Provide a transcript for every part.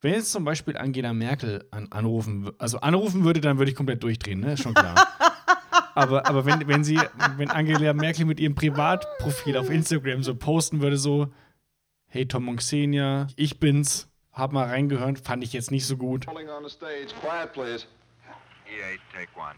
Wenn jetzt zum Beispiel Angela Merkel an, anrufen, also anrufen würde, dann würde ich komplett durchdrehen, ne? Ist schon klar. aber aber wenn, wenn sie, wenn Angela Merkel mit ihrem Privatprofil auf Instagram so posten würde, so, hey Tom und Xenia, ich bin's, hab mal reingehört, fand ich jetzt nicht so gut. Rolling on the stage. Quiet, please. E8, take one.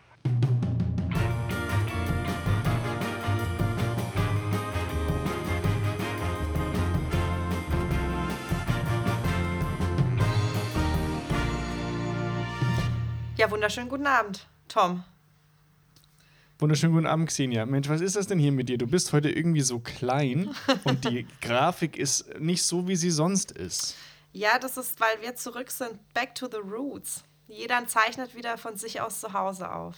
Ja, wunderschönen guten Abend, Tom. Wunderschönen guten Abend, Xenia. Mensch, was ist das denn hier mit dir? Du bist heute irgendwie so klein und die Grafik ist nicht so, wie sie sonst ist. Ja, das ist, weil wir zurück sind. Back to the roots. Jeder zeichnet wieder von sich aus zu Hause auf.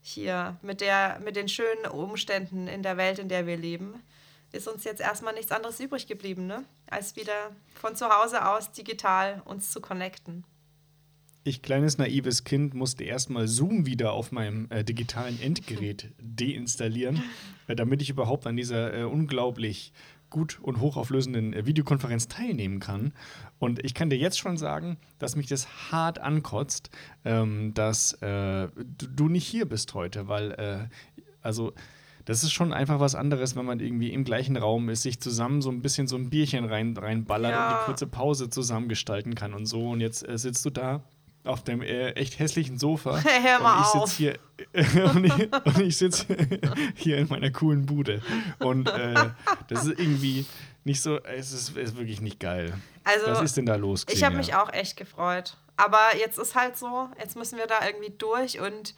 Hier, mit, der, mit den schönen Umständen in der Welt, in der wir leben, ist uns jetzt erstmal nichts anderes übrig geblieben, ne? als wieder von zu Hause aus digital uns zu connecten. Ich, kleines naives Kind, musste erstmal Zoom wieder auf meinem äh, digitalen Endgerät deinstallieren, äh, damit ich überhaupt an dieser äh, unglaublich gut und hochauflösenden äh, Videokonferenz teilnehmen kann. Und ich kann dir jetzt schon sagen, dass mich das hart ankotzt, ähm, dass äh, du, nicht hier bist heute, weil, äh, also, das ist schon einfach was anderes, wenn man irgendwie im gleichen Raum ist, sich zusammen so ein bisschen so ein Bierchen rein, reinballert Ja. und die kurze Pause zusammen gestalten kann und so. Und jetzt äh, sitzt du da auf dem äh, echt hässlichen Sofa. Hör mal und ich auf. sitze hier und ich, ich sitze hier in meiner coolen Bude. Und äh, das ist irgendwie nicht so, es ist, ist wirklich nicht geil. Also, Was ist denn da los? Ich habe Xenia? mich auch echt gefreut. Aber jetzt ist halt so, jetzt müssen wir da irgendwie durch und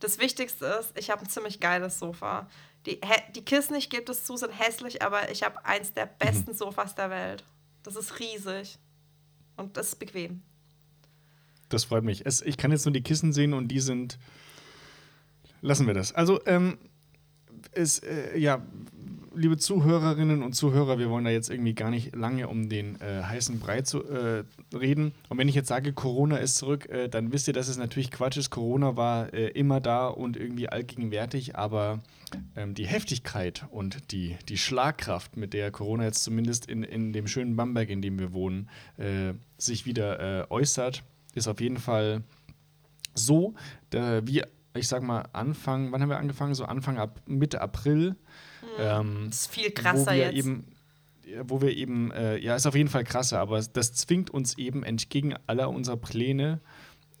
das Wichtigste ist, ich habe ein ziemlich geiles Sofa. Die, die Kissen, ich gebe das zu, sind hässlich, aber ich habe eins der besten Sofas der Welt. Das ist riesig und das ist bequem. Das freut mich. Es, ich kann jetzt nur die Kissen sehen und die sind. Lassen wir das. Also, ähm, es, äh, ja, liebe Zuhörerinnen und Zuhörer, wir wollen da jetzt irgendwie gar nicht lange um den äh, heißen Brei zu äh, reden. Und wenn ich jetzt sage, Corona ist zurück, äh, dann wisst ihr, dass es natürlich Quatsch ist. Corona war äh, immer da und irgendwie allgegenwärtig, aber ähm, die Heftigkeit und die, die Schlagkraft, mit der Corona jetzt zumindest in, in dem schönen Bamberg, in dem wir wohnen, äh, sich wieder äh, äußert, ist auf jeden Fall so, da, wie ich sag mal Anfang, wann haben wir angefangen? So Anfang ab Mitte April. Ähm, Das ist viel krasser jetzt. eben ja, wo wir eben, äh, ja, ist auf jeden Fall krasser, aber das zwingt uns eben entgegen aller unserer Pläne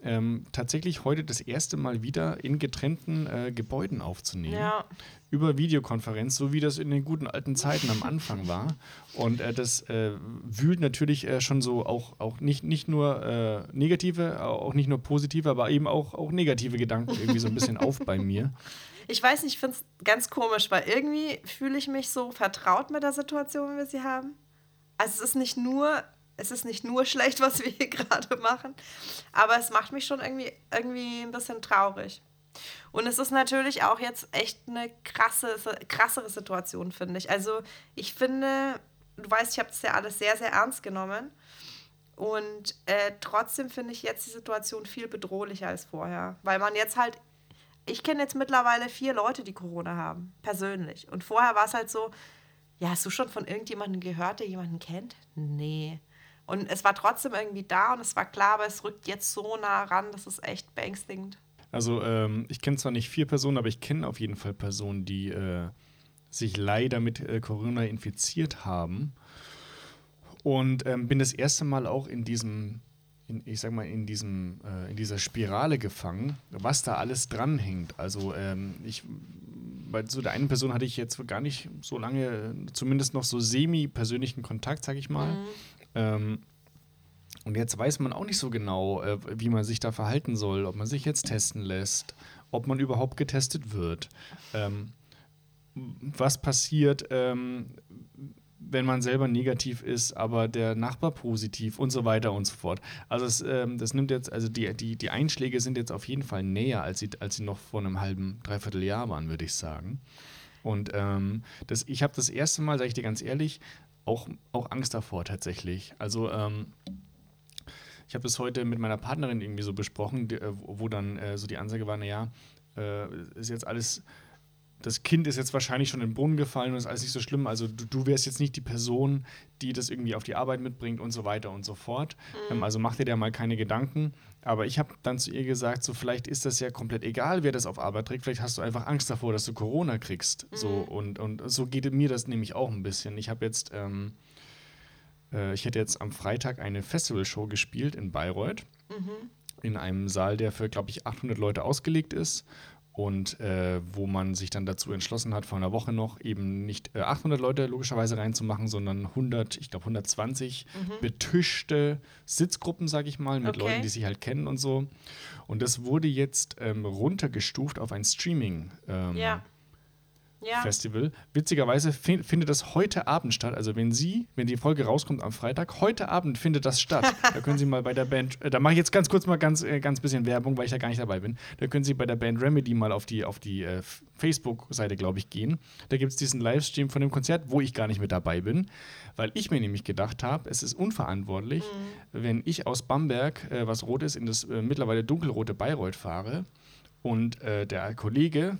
ähm, tatsächlich heute das erste Mal wieder in getrennten äh, Gebäuden aufzunehmen. Ja. Über Videokonferenz, so wie das in den guten alten Zeiten am Anfang war. Und äh, das äh, wühlt natürlich äh, schon so auch, auch nicht, nicht nur äh, negative, auch nicht nur positive, aber eben auch, auch negative Gedanken irgendwie so ein bisschen auf bei mir. Ich weiß nicht, ich finde es ganz komisch, weil irgendwie fühle ich mich so vertraut mit der Situation, wie wir sie haben. Also es ist nicht nur, es ist nicht nur schlecht, was wir hier gerade machen, aber es macht mich schon irgendwie, irgendwie ein bisschen traurig. Und es ist natürlich auch jetzt echt eine krasse, krassere Situation, finde ich. Also ich finde, du weißt, ich habe das ja alles sehr, sehr ernst genommen. Und äh, trotzdem finde ich jetzt die Situation viel bedrohlicher als vorher. Weil man jetzt halt, ich kenne jetzt mittlerweile vier Leute, die Corona haben, persönlich. Und vorher war es halt so, ja, hast du schon von irgendjemandem gehört, der jemanden kennt? Nee. Und es war trotzdem irgendwie da und es war klar, aber es rückt jetzt so nah ran, das ist echt beängstigend. Also ähm, ich kenne zwar nicht vier Personen, aber ich kenne auf jeden Fall Personen, die äh, sich leider mit äh, Corona infiziert haben. Und ähm, bin das erste Mal auch in diesem, in, ich sag mal, in diesem, äh, in dieser Spirale gefangen, was da alles dranhängt. Also ähm, ich, bei so der einen Person hatte ich jetzt gar nicht so lange, zumindest noch so semi-persönlichen Kontakt, sag ich mal. Ähm, und jetzt weiß man auch nicht so genau, äh, wie man sich da verhalten soll, ob man sich jetzt testen lässt, ob man überhaupt getestet wird. Ähm, was passiert, ähm, wenn man selber negativ ist, aber der Nachbar positiv und so weiter und so fort. Also es, ähm, das nimmt jetzt, also die, die, die Einschläge sind jetzt auf jeden Fall näher, als sie, als sie noch vor einem halben, dreiviertel Jahr waren, würde ich sagen. Und ähm, das, ich habe das erste Mal, sage ich dir ganz ehrlich, auch, auch Angst davor tatsächlich. Also ähm, ich habe das heute mit meiner Partnerin irgendwie so besprochen, die, äh, wo dann äh, so die Ansage war, naja, äh, ist jetzt alles das Kind ist jetzt wahrscheinlich schon in den Brunnen gefallen und ist alles nicht so schlimm. Also du, du wärst jetzt nicht die Person, die das irgendwie auf die Arbeit mitbringt und so weiter und so fort. Mhm. Ähm, also mach dir da mal keine Gedanken. Aber ich habe dann zu ihr gesagt, so vielleicht ist das ja komplett egal, wer das auf Arbeit trägt. Vielleicht hast du einfach Angst davor, dass du Corona kriegst. Mhm. So und, und so geht mir das nämlich auch ein bisschen. Ich habe jetzt, ähm, äh, ich hätte jetzt am Freitag eine Festivalshow gespielt in Bayreuth. Mhm. In einem Saal, der für, glaube ich, 800 Leute ausgelegt ist und äh, wo man sich dann dazu entschlossen hat, vor einer Woche noch eben nicht äh, 800 Leute logischerweise reinzumachen, sondern 100, ich glaube 120 mhm. betischte Sitzgruppen, sage ich mal, mit okay. Leuten, die sich halt kennen und so. Und das wurde jetzt ähm, runtergestuft auf ein Streaming. Ähm, ja ja. Festival. Witzigerweise findet das heute Abend statt. Also wenn Sie, wenn die Folge rauskommt am Freitag, heute Abend findet das statt. da können Sie mal bei der Band, äh, da mache ich jetzt ganz kurz mal ganz, äh, ganz bisschen Werbung, weil ich da gar nicht dabei bin. Da können Sie bei der Band Remedy mal auf die, auf die äh, Facebook-Seite, glaube ich, gehen. Da gibt es diesen Livestream von dem Konzert, wo ich gar nicht mit dabei bin, weil ich mir nämlich gedacht habe, es ist unverantwortlich, mhm. wenn ich aus Bamberg, äh, was rot ist, in das äh, mittlerweile dunkelrote Bayreuth fahre und äh, der Kollege,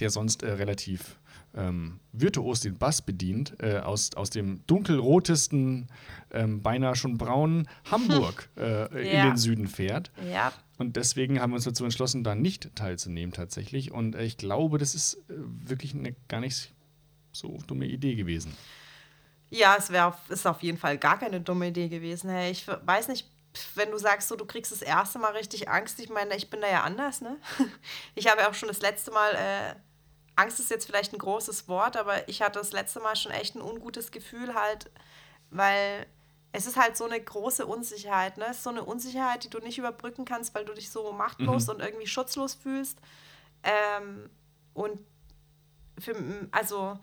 der sonst äh, relativ ähm, virtuos den Bass bedient, äh, aus, aus dem dunkelrotesten, ähm, beinahe schon braunen Hamburg äh, ja. in den Süden fährt. Ja. Und deswegen haben wir uns dazu entschlossen, da nicht teilzunehmen tatsächlich. Und äh, ich glaube, das ist äh, wirklich eine gar nicht so dumme Idee gewesen. Ja, es wär, ist auf jeden Fall gar keine dumme Idee gewesen. Hey, ich weiß nicht, wenn du sagst, so, du kriegst das erste Mal richtig Angst, ich meine, ich bin da ja anders, ne? Ich habe ja auch schon das letzte Mal, äh, Angst ist jetzt vielleicht ein großes Wort, aber ich hatte das letzte Mal schon echt ein ungutes Gefühl halt, weil es ist halt so eine große Unsicherheit, ne? Es ist so eine Unsicherheit, die du nicht überbrücken kannst, weil du dich so machtlos mhm. und irgendwie schutzlos fühlst. Ähm, und für, also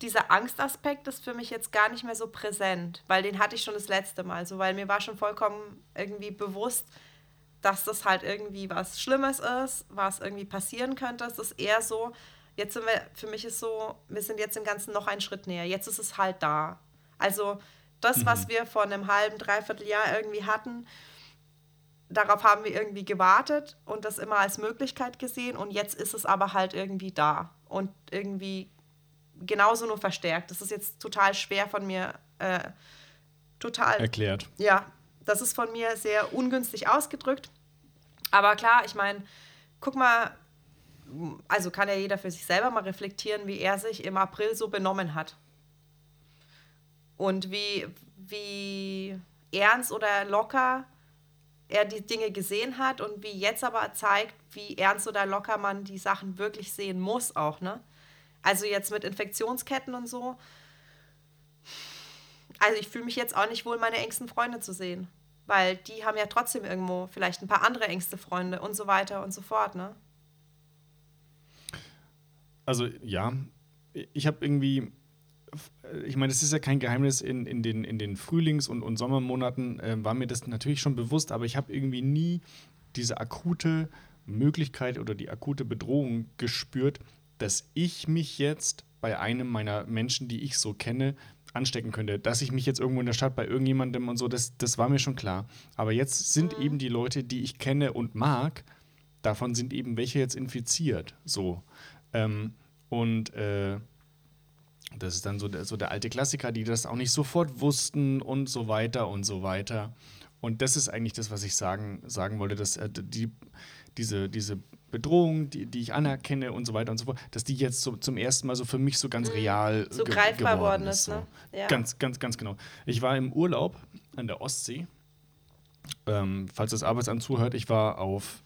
dieser Angstaspekt ist für mich jetzt gar nicht mehr so präsent, weil den hatte ich schon das letzte Mal so, weil mir war schon vollkommen irgendwie bewusst, dass das halt irgendwie was Schlimmes ist, was irgendwie passieren könnte. Es ist eher so, jetzt sind wir, für mich ist so, wir sind jetzt im Ganzen noch einen Schritt näher. Jetzt ist es halt da. Also das, mhm. was wir vor einem halben, dreiviertel Jahr irgendwie hatten, darauf haben wir irgendwie gewartet und das immer als Möglichkeit gesehen und jetzt ist es aber halt irgendwie da und irgendwie genauso nur verstärkt. Das ist jetzt total schwer von mir äh, total erklärt. Ja, das ist von mir sehr ungünstig ausgedrückt. Aber klar, ich meine, guck mal, also kann ja jeder für sich selber mal reflektieren, wie er sich im April so benommen hat. Und wie, wie ernst oder locker er die Dinge gesehen hat und wie jetzt aber zeigt, wie ernst oder locker man die Sachen wirklich sehen muss auch, ne? Also jetzt mit Infektionsketten und so. Also ich fühle mich jetzt auch nicht wohl, meine engsten Freunde zu sehen. Weil die haben ja trotzdem irgendwo vielleicht ein paar andere engste Freunde und so weiter und so fort, ne? Also ja, ich habe irgendwie, ich meine, es ist ja kein Geheimnis, in, in, den, in den Frühlings- und, und Sommermonaten äh, war mir das natürlich schon bewusst, aber ich habe irgendwie nie diese akute Möglichkeit oder die akute Bedrohung gespürt, dass ich mich jetzt bei einem meiner Menschen, die ich so kenne, anstecken könnte. Dass ich mich jetzt irgendwo in der Stadt bei irgendjemandem und so, das, das war mir schon klar. Aber jetzt sind mhm. eben die Leute, die ich kenne und mag, davon sind eben welche jetzt infiziert. So. Ähm, und äh, das ist dann so der, so der alte Klassiker, die das auch nicht sofort wussten und so weiter und so weiter. Und das ist eigentlich das, was ich sagen, sagen wollte, dass äh, die, diese, diese Bedrohung, die, die ich anerkenne und so weiter und so fort, dass die jetzt so zum ersten Mal so für mich so ganz mhm. real so ge greifbar geworden ist. So. Ne? Ja. Ganz, ganz, ganz genau. Ich war im Urlaub an der Ostsee. Ähm, falls das Arbeitsamt zuhört, ich war auf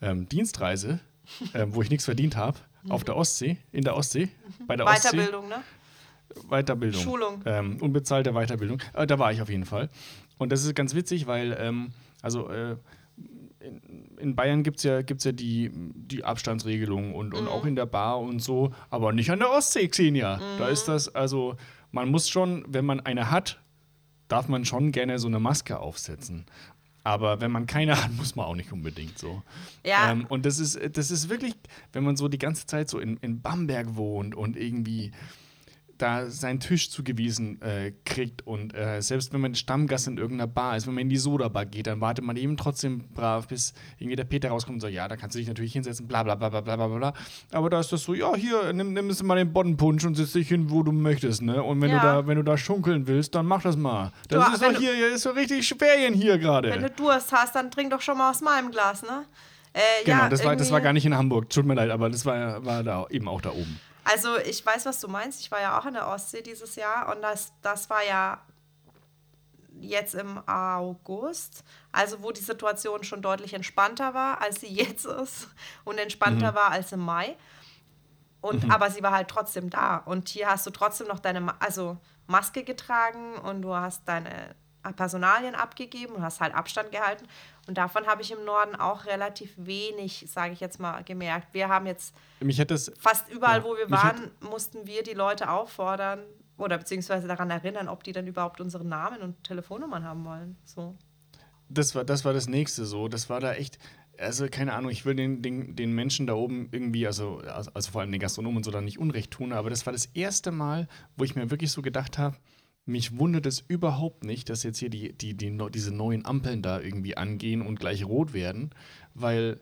ähm, Dienstreise, ähm, wo ich nichts verdient habe. Auf der Ostsee, in der Ostsee, mhm. bei der Weiterbildung, Ostsee. ne? Weiterbildung. Schulung. Ähm, unbezahlte Weiterbildung. Äh, da war ich auf jeden Fall. Und das ist ganz witzig, weil, ähm, also, äh, in, in, Bayern gibt es ja, gibt's ja die, die Abstandsregelung und, und mhm. auch in der Bar und so, aber nicht an der Ostsee, Xenia. Mhm. Da ist das, also, man muss schon, wenn man eine hat, darf man schon gerne so eine Maske aufsetzen. Aber wenn man keine hat, muss man auch nicht unbedingt so. Ja. Ähm, und das ist, das ist wirklich, wenn man so die ganze Zeit so in, in Bamberg wohnt und irgendwie da seinen Tisch zugewiesen äh, kriegt und äh, selbst wenn man Stammgast in irgendeiner Bar ist, wenn man in die Soda-Bar geht, dann wartet man eben trotzdem brav, bis irgendwie der Peter rauskommt und sagt, ja, da kannst du dich natürlich hinsetzen, bla bla bla bla bla bla bla. Aber da ist das so, ja, hier, nimm, nimm mal den Boddenpunsch und setz dich hin, wo du möchtest, ne? Und wenn Ja. du da, wenn du da schunkeln willst, dann mach das mal. Das Du, ist wenn doch du- hier, hier ist so richtig Ferien hier Wenn gerade. du Durst hast, dann trink doch schon mal aus meinem Glas, ne? Äh, Genau, ja, das war, das war gar nicht in Hamburg. Tut mir leid, aber das war, war da eben auch da oben. Also ich weiß, was du meinst. Ich war ja auch in der Ostsee dieses Jahr und das, das war ja jetzt im August, also wo die Situation schon deutlich entspannter war, als sie jetzt ist und entspannter war als im Mai. Und, Aber sie war halt trotzdem da. Und hier hast du trotzdem noch deine also Maske getragen und du hast deine Personalien abgegeben und hast halt Abstand gehalten. Und davon habe ich im Norden auch relativ wenig, sage ich jetzt mal, gemerkt. Wir haben jetzt es fast überall, Ja, wo wir waren, mussten wir die Leute auffordern oder beziehungsweise daran erinnern, ob die dann überhaupt unsere Namen und Telefonnummern haben wollen. So. Das war, das war das nächste so. Das war da echt, also keine Ahnung, ich will den, den, den Menschen da oben irgendwie, also, also also vor allem den Gastronomen und so da nicht Unrecht tun, aber das war das erste Mal, wo ich mir wirklich so gedacht habe, mich wundert es überhaupt nicht, dass jetzt hier die, die, die, diese neuen Ampeln da irgendwie angehen und gleich rot werden, weil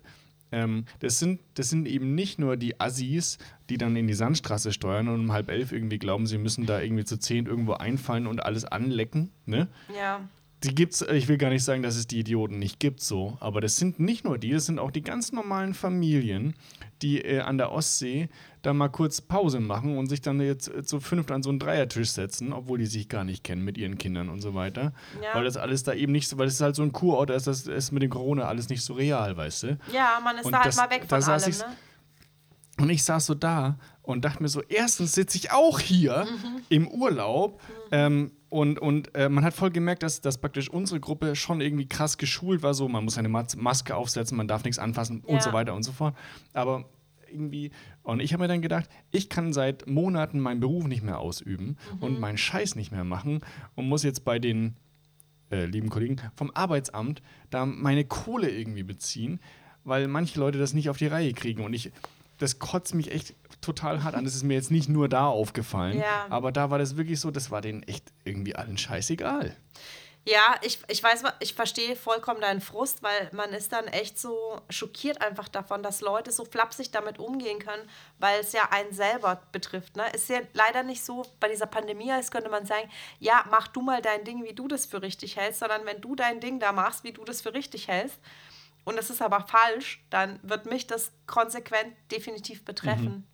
ähm, das, sind, das sind eben nicht nur die Assis, die dann in die Sandstraße steuern und um halb elf irgendwie glauben, sie müssen da irgendwie zu zehn irgendwo einfallen und alles anlecken, ne? Ja. Die gibt's, ich will gar nicht sagen, dass es die Idioten nicht gibt, so, aber das sind nicht nur die, das sind auch die ganz normalen Familien, die äh, an der Ostsee da mal kurz Pause machen und sich dann jetzt äh, zu fünft an so einen Dreiertisch setzen, obwohl die sich gar nicht kennen mit ihren Kindern und so weiter. Ja. Weil das alles da eben nicht so, weil es ist halt so ein Kurort, da ist das ist mit dem Corona alles nicht so real, weißt du? ja, man ist Und da halt das- mal weg da von saß allem. ich's- Ne? Und ich saß so da und dachte mir so, erstens sitze ich auch hier Mhm. im Urlaub ähm, und, und äh, man hat voll gemerkt, dass, dass praktisch unsere Gruppe schon irgendwie krass geschult war, so man muss eine Mas Maske aufsetzen, man darf nichts anfassen Ja. und so weiter und so fort. Aber irgendwie, und ich habe mir dann gedacht, ich kann seit Monaten meinen Beruf nicht mehr ausüben Mhm. und meinen Scheiß nicht mehr machen und muss jetzt bei den äh, lieben Kollegen vom Arbeitsamt da meine Kohle irgendwie beziehen, weil manche Leute das nicht auf die Reihe kriegen. Und ich, das kotzt mich echt total hart an. Das ist mir jetzt nicht nur da aufgefallen, Ja. aber da war das wirklich so, das war denen echt irgendwie allen scheißegal. Ja, ich, ich weiß, ich verstehe vollkommen deinen Frust, weil man ist dann echt so schockiert einfach davon, dass Leute so flapsig damit umgehen können, weil es ja einen selber betrifft. Ne? Ist ja leider nicht so, bei dieser Pandemie, als könnte man sagen, ja, mach du mal dein Ding, wie du das für richtig hältst, sondern wenn du dein Ding da machst, wie du das für richtig hältst, und das ist aber falsch, dann wird mich das konsequent definitiv betreffen.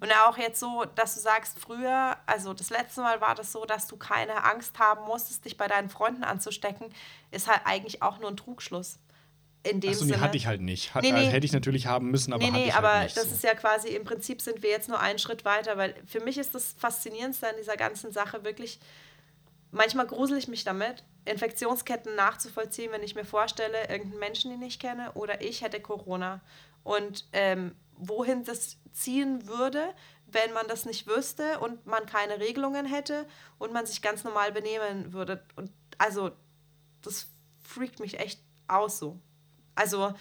Und auch jetzt so, dass du sagst, früher, also das letzte Mal war das so, dass du keine Angst haben musstest, dich bei deinen Freunden anzustecken, ist halt eigentlich auch nur ein Trugschluss. In dem nee, Sinne. hatte ich halt nicht. Hat, Nee, nee. äh, hätte ich natürlich haben müssen, aber nee, hatte nee, ich aber halt nicht. das so. ist ja quasi, im Prinzip sind wir jetzt nur einen Schritt weiter, weil für mich ist das Faszinierendste an dieser ganzen Sache wirklich, manchmal grusel ich mich damit, Infektionsketten nachzuvollziehen, wenn ich mir vorstelle, irgendeinen Menschen, den ich kenne, oder ich hätte Corona. Und ähm, wohin das ziehen würde, wenn man das nicht wüsste und man keine Regelungen hätte und man sich ganz normal benehmen würde. Und also, das freakt mich echt aus so. Also,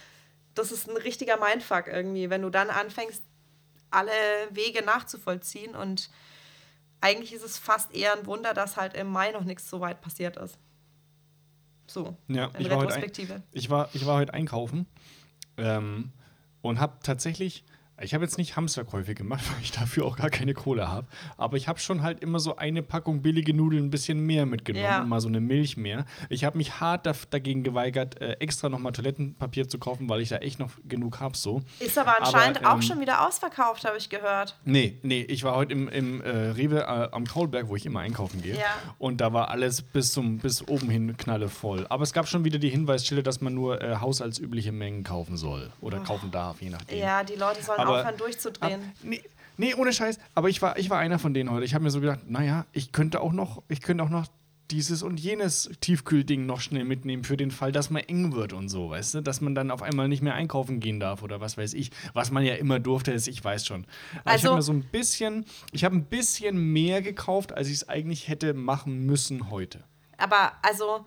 das ist ein richtiger Mindfuck irgendwie, wenn du dann anfängst, alle Wege nachzuvollziehen. Und eigentlich ist es fast eher ein Wunder, dass halt im Mai noch nichts so weit passiert ist. So, Ja, in ich war, heute ein, Retrospektive. ich, war, ich war heute einkaufen ähm, und habe tatsächlich, ich habe jetzt nicht Hamsterkäufe gemacht, weil ich dafür auch gar keine Kohle habe, aber ich habe schon halt immer so eine Packung billige Nudeln ein bisschen mehr mitgenommen Ja. und mal so eine Milch mehr. Ich habe mich hart dagegen geweigert, äh, extra nochmal Toilettenpapier zu kaufen, weil ich da echt noch genug habe so. Ist aber anscheinend Aber, auch ähm, schon wieder ausverkauft, habe ich gehört. Nee, nee, ich war heute im, im äh, Rewe äh, am Kaulberg, wo ich immer einkaufen gehe. Ja. Und da war alles bis zum bis oben hin knallevoll. Aber es gab schon wieder die Hinweisschilder, dass man nur äh, haushaltsübliche Mengen kaufen soll oder kaufen darf, je nachdem. Ja, die Leute sollen Aber- aufhören durchzudrehen. Ab, nee, nee, ohne Scheiß. Aber ich war, ich war einer von denen heute. Ich habe mir so gedacht, naja, ich könnte auch noch, ich könnte auch noch dieses und jenes Tiefkühlding noch schnell mitnehmen für den Fall, dass man eng wird und so, weißt du? Dass man dann auf einmal nicht mehr einkaufen gehen darf oder was weiß ich. Was man ja immer durfte, ist, ich weiß schon. Aber ich Also- habe mir so ein bisschen, ich habe ein bisschen mehr gekauft, als ich es eigentlich hätte machen müssen heute. Aber also,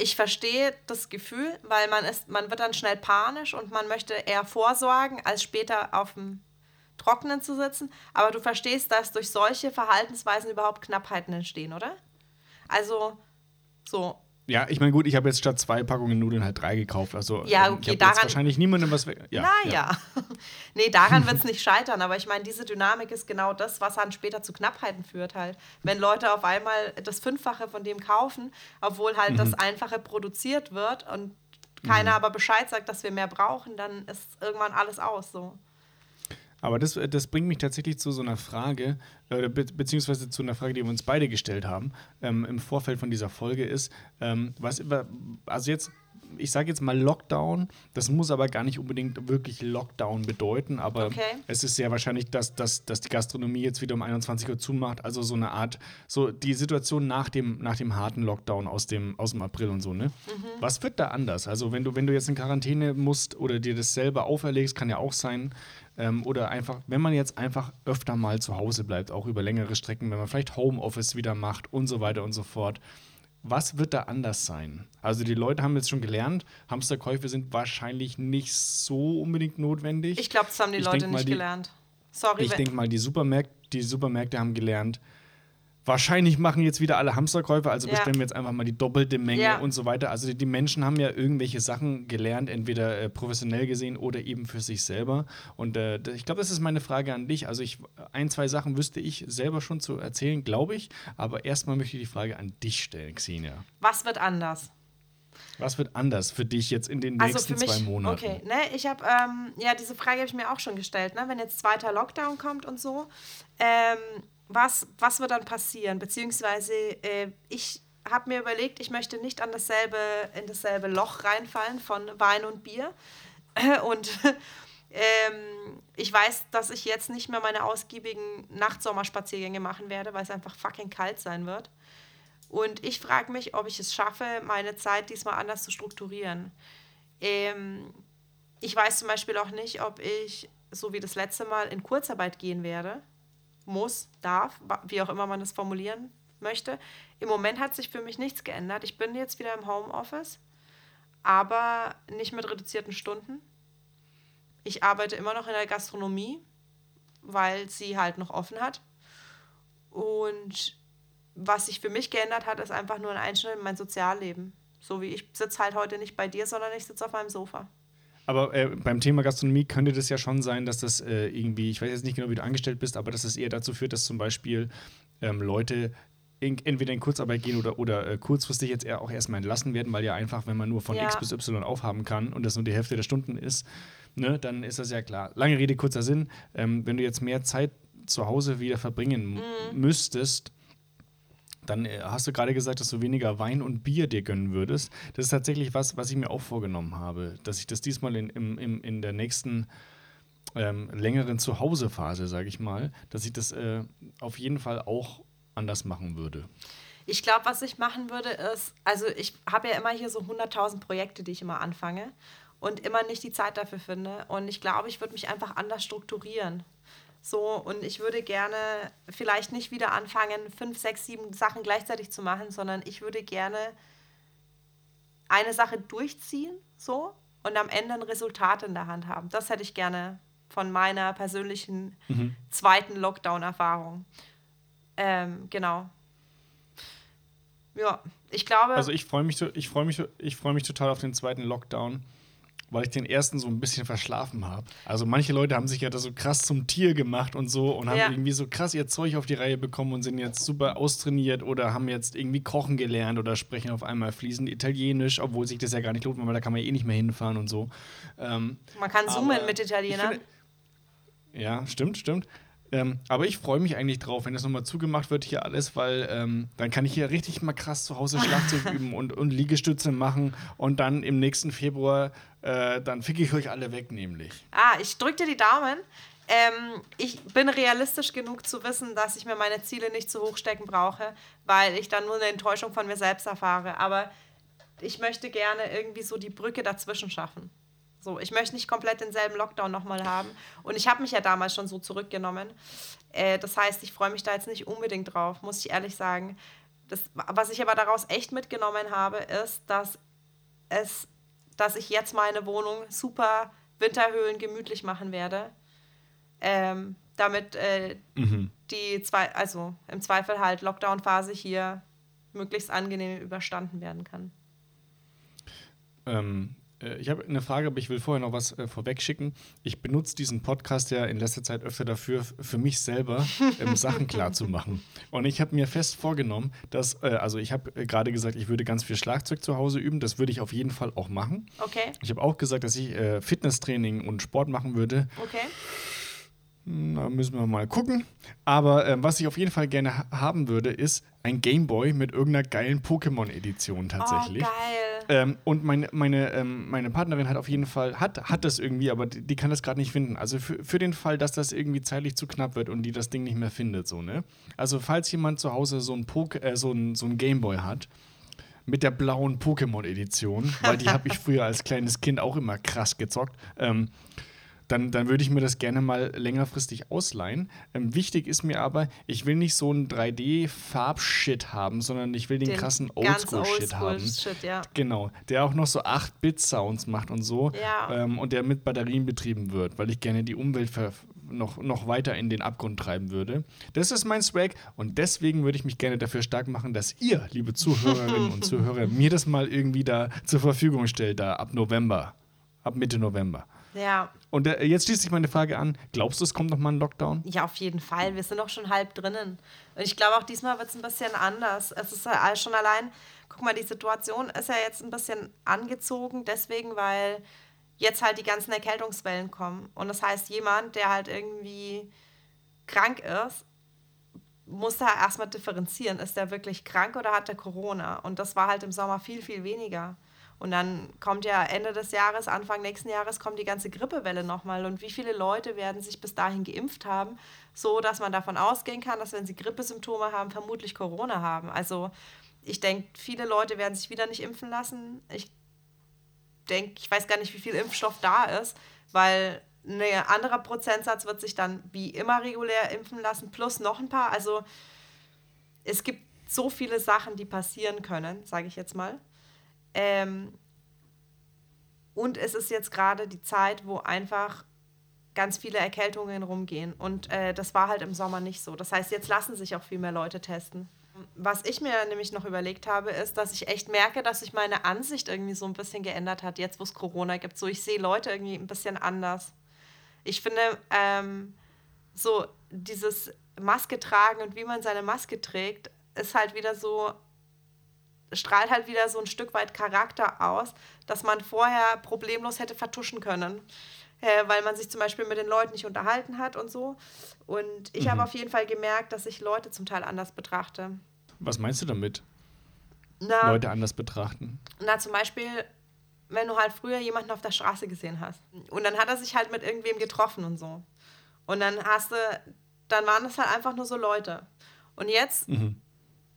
ich verstehe das Gefühl, weil man ist, man wird dann schnell panisch und man möchte eher vorsorgen, als später auf dem Trocknen zu sitzen, aber du verstehst, dass durch solche Verhaltensweisen überhaupt Knappheiten entstehen, oder? Also, so. Ja, ich meine, gut, ich habe jetzt statt zwei Packungen Nudeln halt drei gekauft. Also, Ja, ähm, okay, ich daran- jetzt wahrscheinlich niemandem was weg. Ja, naja. nee, daran wird es nicht scheitern, aber ich meine, diese Dynamik ist genau das, was dann später zu Knappheiten führt halt. Wenn Leute auf einmal das Fünffache von dem kaufen, obwohl halt Mhm. das Einfache produziert wird und keiner aber Bescheid sagt, dass wir mehr brauchen, dann ist irgendwann alles aus so. Aber das, äh, das bringt mich tatsächlich zu so einer Frage, äh, be beziehungsweise zu einer Frage, die wir uns beide gestellt haben ähm, im Vorfeld von dieser Folge ist, ähm, was also jetzt, ich sage jetzt mal Lockdown, das muss aber gar nicht unbedingt wirklich Lockdown bedeuten, aber Okay. es ist sehr wahrscheinlich, dass, dass, dass die Gastronomie jetzt wieder um 21 Uhr zumacht, also so eine Art, so die Situation nach dem, nach dem harten Lockdown aus dem, aus dem April und so, ne? Was wird da anders? Also wenn du, wenn du jetzt in Quarantäne musst oder dir das selber auferlegst, kann ja auch sein, ähm, oder einfach, wenn man jetzt einfach öfter mal zu Hause bleibt, auch über längere Strecken, wenn man vielleicht Homeoffice wieder macht und so weiter und so fort. Was wird da anders sein? Also die Leute haben jetzt schon gelernt, Hamsterkäufe sind wahrscheinlich nicht so unbedingt notwendig. Ich glaube, das haben die Ich Leute mal, nicht die- gelernt. Sorry, Ich denke mal, die, Supermärk die Supermärkte haben gelernt, wahrscheinlich machen jetzt wieder alle Hamsterkäufe, also Ja. bestellen wir jetzt einfach mal die doppelte Menge Ja. und so weiter. Also die, die Menschen haben ja irgendwelche Sachen gelernt, entweder äh, professionell gesehen oder eben für sich selber. Und äh, ich glaube, das ist meine Frage an dich. Also ich, ein, zwei Sachen wüsste ich selber schon zu erzählen, glaube ich. Aber erstmal möchte ich die Frage an dich stellen, Xenia. was wird anders? Was wird anders für dich jetzt in den nächsten zwei Monaten? Also Okay, ne, ich habe, ähm, ja, diese Frage habe ich mir auch schon gestellt, ne, wenn jetzt zweiter Lockdown kommt und so, ähm, was, was wird dann passieren? Beziehungsweise, äh, ich habe mir überlegt, ich möchte nicht an dasselbe, in dasselbe Loch reinfallen von Wein und Bier. Und ähm, ich weiß, dass ich jetzt nicht mehr meine ausgiebigen Nachtsommerspaziergänge machen werde, weil es einfach fucking kalt sein wird. Und ich frage mich, ob ich es schaffe, meine Zeit diesmal anders zu strukturieren. Ähm, ich weiß zum Beispiel auch nicht, ob ich, so wie das letzte Mal, in Kurzarbeit gehen werde. Muss, darf, wie auch immer man das formulieren möchte. Im Moment hat sich für mich nichts geändert. Ich bin jetzt wieder im Homeoffice, aber nicht mit reduzierten Stunden. Ich arbeite immer noch in der Gastronomie, weil sie halt noch offen hat. Und was sich für mich geändert hat, ist einfach nur ein Einschnitt in mein Sozialleben. So wie ich sitze halt heute nicht bei dir, sondern ich sitze auf meinem Sofa. Aber äh, beim Thema Gastronomie könnte das ja schon sein, dass das äh, irgendwie, ich weiß jetzt nicht genau, wie du angestellt bist, aber dass es eher dazu führt, dass zum Beispiel ähm, Leute in, entweder in Kurzarbeit gehen oder, oder äh, kurzfristig jetzt eher auch erstmal entlassen werden, weil ja einfach, wenn man nur von Ja. X bis Y aufhaben kann und das nur die Hälfte der Stunden ist, ne, dann ist das ja klar. Lange Rede, kurzer Sinn. Ähm, wenn du jetzt mehr Zeit zu Hause wieder verbringen Mhm. müsstest, dann äh, hast du gerade gesagt, dass du weniger Wein und Bier dir gönnen würdest. Das ist tatsächlich was, was ich mir auch vorgenommen habe, dass ich das diesmal in, im, in der nächsten ähm, längeren Zuhausephase, sage ich mal, dass ich das äh, auf jeden Fall auch anders machen würde. Ich glaube, was ich machen würde, ist, also ich habe ja immer hier so 100.000 Projekte, die ich immer anfange und immer nicht die Zeit dafür finde. Und ich glaube, ich würde mich einfach anders strukturieren. So, und ich würde gerne vielleicht nicht wieder anfangen, fünf, sechs, sieben Sachen gleichzeitig zu machen, sondern ich würde gerne eine Sache durchziehen, so, und am Ende ein Resultat in der Hand haben. Das hätte ich gerne von meiner persönlichen zweiten Lockdown-Erfahrung. Ähm, genau. Ja, ich glaube. Also ich freue mich, ich freue mich, ich freue mich total auf den zweiten Lockdown, weil ich den ersten so ein bisschen verschlafen habe. Also manche Leute haben sich ja da so krass zum Tier gemacht und so und haben Ja. irgendwie so krass ihr Zeug auf die Reihe bekommen und sind jetzt super austrainiert oder haben jetzt irgendwie kochen gelernt oder sprechen auf einmal fließend Italienisch, obwohl sich das ja gar nicht lohnt, weil da kann man ja eh nicht mehr hinfahren und so. Ähm, man kann zoomen mit Italienern. finde- ja, stimmt, stimmt. Ähm, aber ich freue mich eigentlich drauf, wenn das nochmal zugemacht wird hier alles, weil ähm, dann kann ich hier richtig mal krass zu Hause Schlagzeug üben und, und Liegestütze machen und dann im nächsten Februar, äh, dann fick ich euch alle weg, nämlich. Ah, ich drücke dir die Daumen. Ähm, ich bin realistisch genug zu wissen, dass ich mir meine Ziele nicht zu hoch stecken brauche, weil ich dann nur eine Enttäuschung von mir selbst erfahre. Aber ich möchte gerne irgendwie so die Brücke dazwischen schaffen. So, ich möchte nicht komplett denselben Lockdown nochmal haben. Und ich habe mich ja damals schon so zurückgenommen. Äh, das heißt, ich freue mich da jetzt nicht unbedingt drauf, muss ich ehrlich sagen. Das, was ich aber daraus echt mitgenommen habe, ist, dass es, dass ich jetzt meine Wohnung super Winterhöhlen gemütlich machen werde. ähm, damit äh, Mhm. die zwei, also im Zweifel halt Lockdown-Phase hier möglichst angenehm überstanden werden kann. Ähm, äh, ich habe eine Frage, aber ich will vorher noch was äh, vorweg schicken. Ich benutze diesen Podcast ja in letzter Zeit öfter dafür, für mich selber ähm, Sachen klar zu machen. Und ich habe mir fest vorgenommen, dass, äh, also ich habe äh, gerade gesagt, ich würde ganz viel Schlagzeug zu Hause üben. Das würde ich auf jeden Fall auch machen. Okay, Ich habe auch gesagt, dass ich äh, Fitnesstraining und Sport machen würde. okay. Da müssen wir mal gucken. Aber ähm, was ich auf jeden Fall gerne ha haben würde, ist ein Gameboy mit irgendeiner geilen Pokémon-Edition tatsächlich. Oh, geil. Ähm, und meine, meine, ähm, meine Partnerin hat auf jeden Fall, hat, hat das irgendwie, aber die, die kann das gerade nicht finden. Also für, für den Fall, dass das irgendwie zeitlich zu knapp wird und die das Ding nicht mehr findet, so, ne? Also falls jemand zu Hause so ein, Poke, äh, so ein, so ein Gameboy hat, mit der blauen Pokémon-Edition, weil die habe ich früher als kleines Kind auch immer krass gezockt, ähm, dann, dann würde ich mir das gerne mal längerfristig ausleihen. Ähm, wichtig ist mir aber, ich will nicht so einen 3D-Farbshit haben, sondern ich will den, krassen ganz Oldschool-Shit haben. Oldschool-Shit, ja. Genau, der auch noch so 8-Bit-Sounds macht und so. Ja. Ähm, und der mit Batterien betrieben wird, weil ich gerne die Umwelt noch, noch weiter in den Abgrund treiben würde. Das ist mein Swag und deswegen würde ich mich gerne dafür stark machen, dass ihr, liebe Zuhörerinnen und Zuhörer, mir das mal irgendwie da zur Verfügung stellt, da ab November, ab Mitte November. Ja, Und äh, jetzt schließt sich meine Frage an: Glaubst du, es kommt noch mal ein Lockdown? ja, auf jeden Fall. Wir sind doch schon halb drinnen. Und ich glaube, auch diesmal wird es ein bisschen anders. Es ist ja schon allein, guck mal, die Situation ist ja jetzt ein bisschen angezogen, deswegen, weil jetzt halt die ganzen Erkältungswellen kommen. Und das heißt, jemand, der halt irgendwie krank ist, muss da erstmal differenzieren. Ist der wirklich krank oder hat der Corona? Und das war halt im Sommer viel, viel weniger. Und dann kommt ja Ende des Jahres, Anfang nächsten Jahres kommt die ganze Grippewelle nochmal. Und wie viele Leute werden sich bis dahin geimpft haben, so dass man davon ausgehen kann, dass wenn sie Grippesymptome haben, vermutlich Corona haben. Also ich denke, viele Leute werden sich wieder nicht impfen lassen. Ich denke, ich weiß gar nicht, wie viel Impfstoff da ist, weil ein anderer Prozentsatz wird sich dann wie immer regulär impfen lassen, plus noch ein paar. Also es gibt so viele Sachen, die passieren können, sage ich jetzt mal. Ähm, und es ist jetzt gerade die Zeit, wo einfach ganz viele Erkältungen rumgehen. Und äh, das war halt im Sommer nicht so. Das heißt, jetzt lassen sich auch viel mehr Leute testen. Was ich mir nämlich noch überlegt habe, ist, dass ich echt merke, dass sich meine Ansicht irgendwie so ein bisschen geändert hat, jetzt wo es Corona gibt. So, ich sehe Leute irgendwie ein bisschen anders. Ich finde, ähm, so dieses Maske tragen und wie man seine Maske trägt, ist halt wieder so, strahlt halt wieder so ein Stück weit Charakter aus, dass man vorher problemlos hätte vertuschen können. Äh, weil man sich zum Beispiel mit den Leuten nicht unterhalten hat und so. Und ich habe auf jeden Fall gemerkt, dass ich Leute zum Teil anders betrachte. Was meinst du damit? Na, Leute anders betrachten. na, zum Beispiel, wenn du halt früher jemanden auf der Straße gesehen hast. Und dann hat er sich halt mit irgendwem getroffen und so. Und dann hast du, dann waren das halt einfach nur so Leute. Und jetzt Mhm.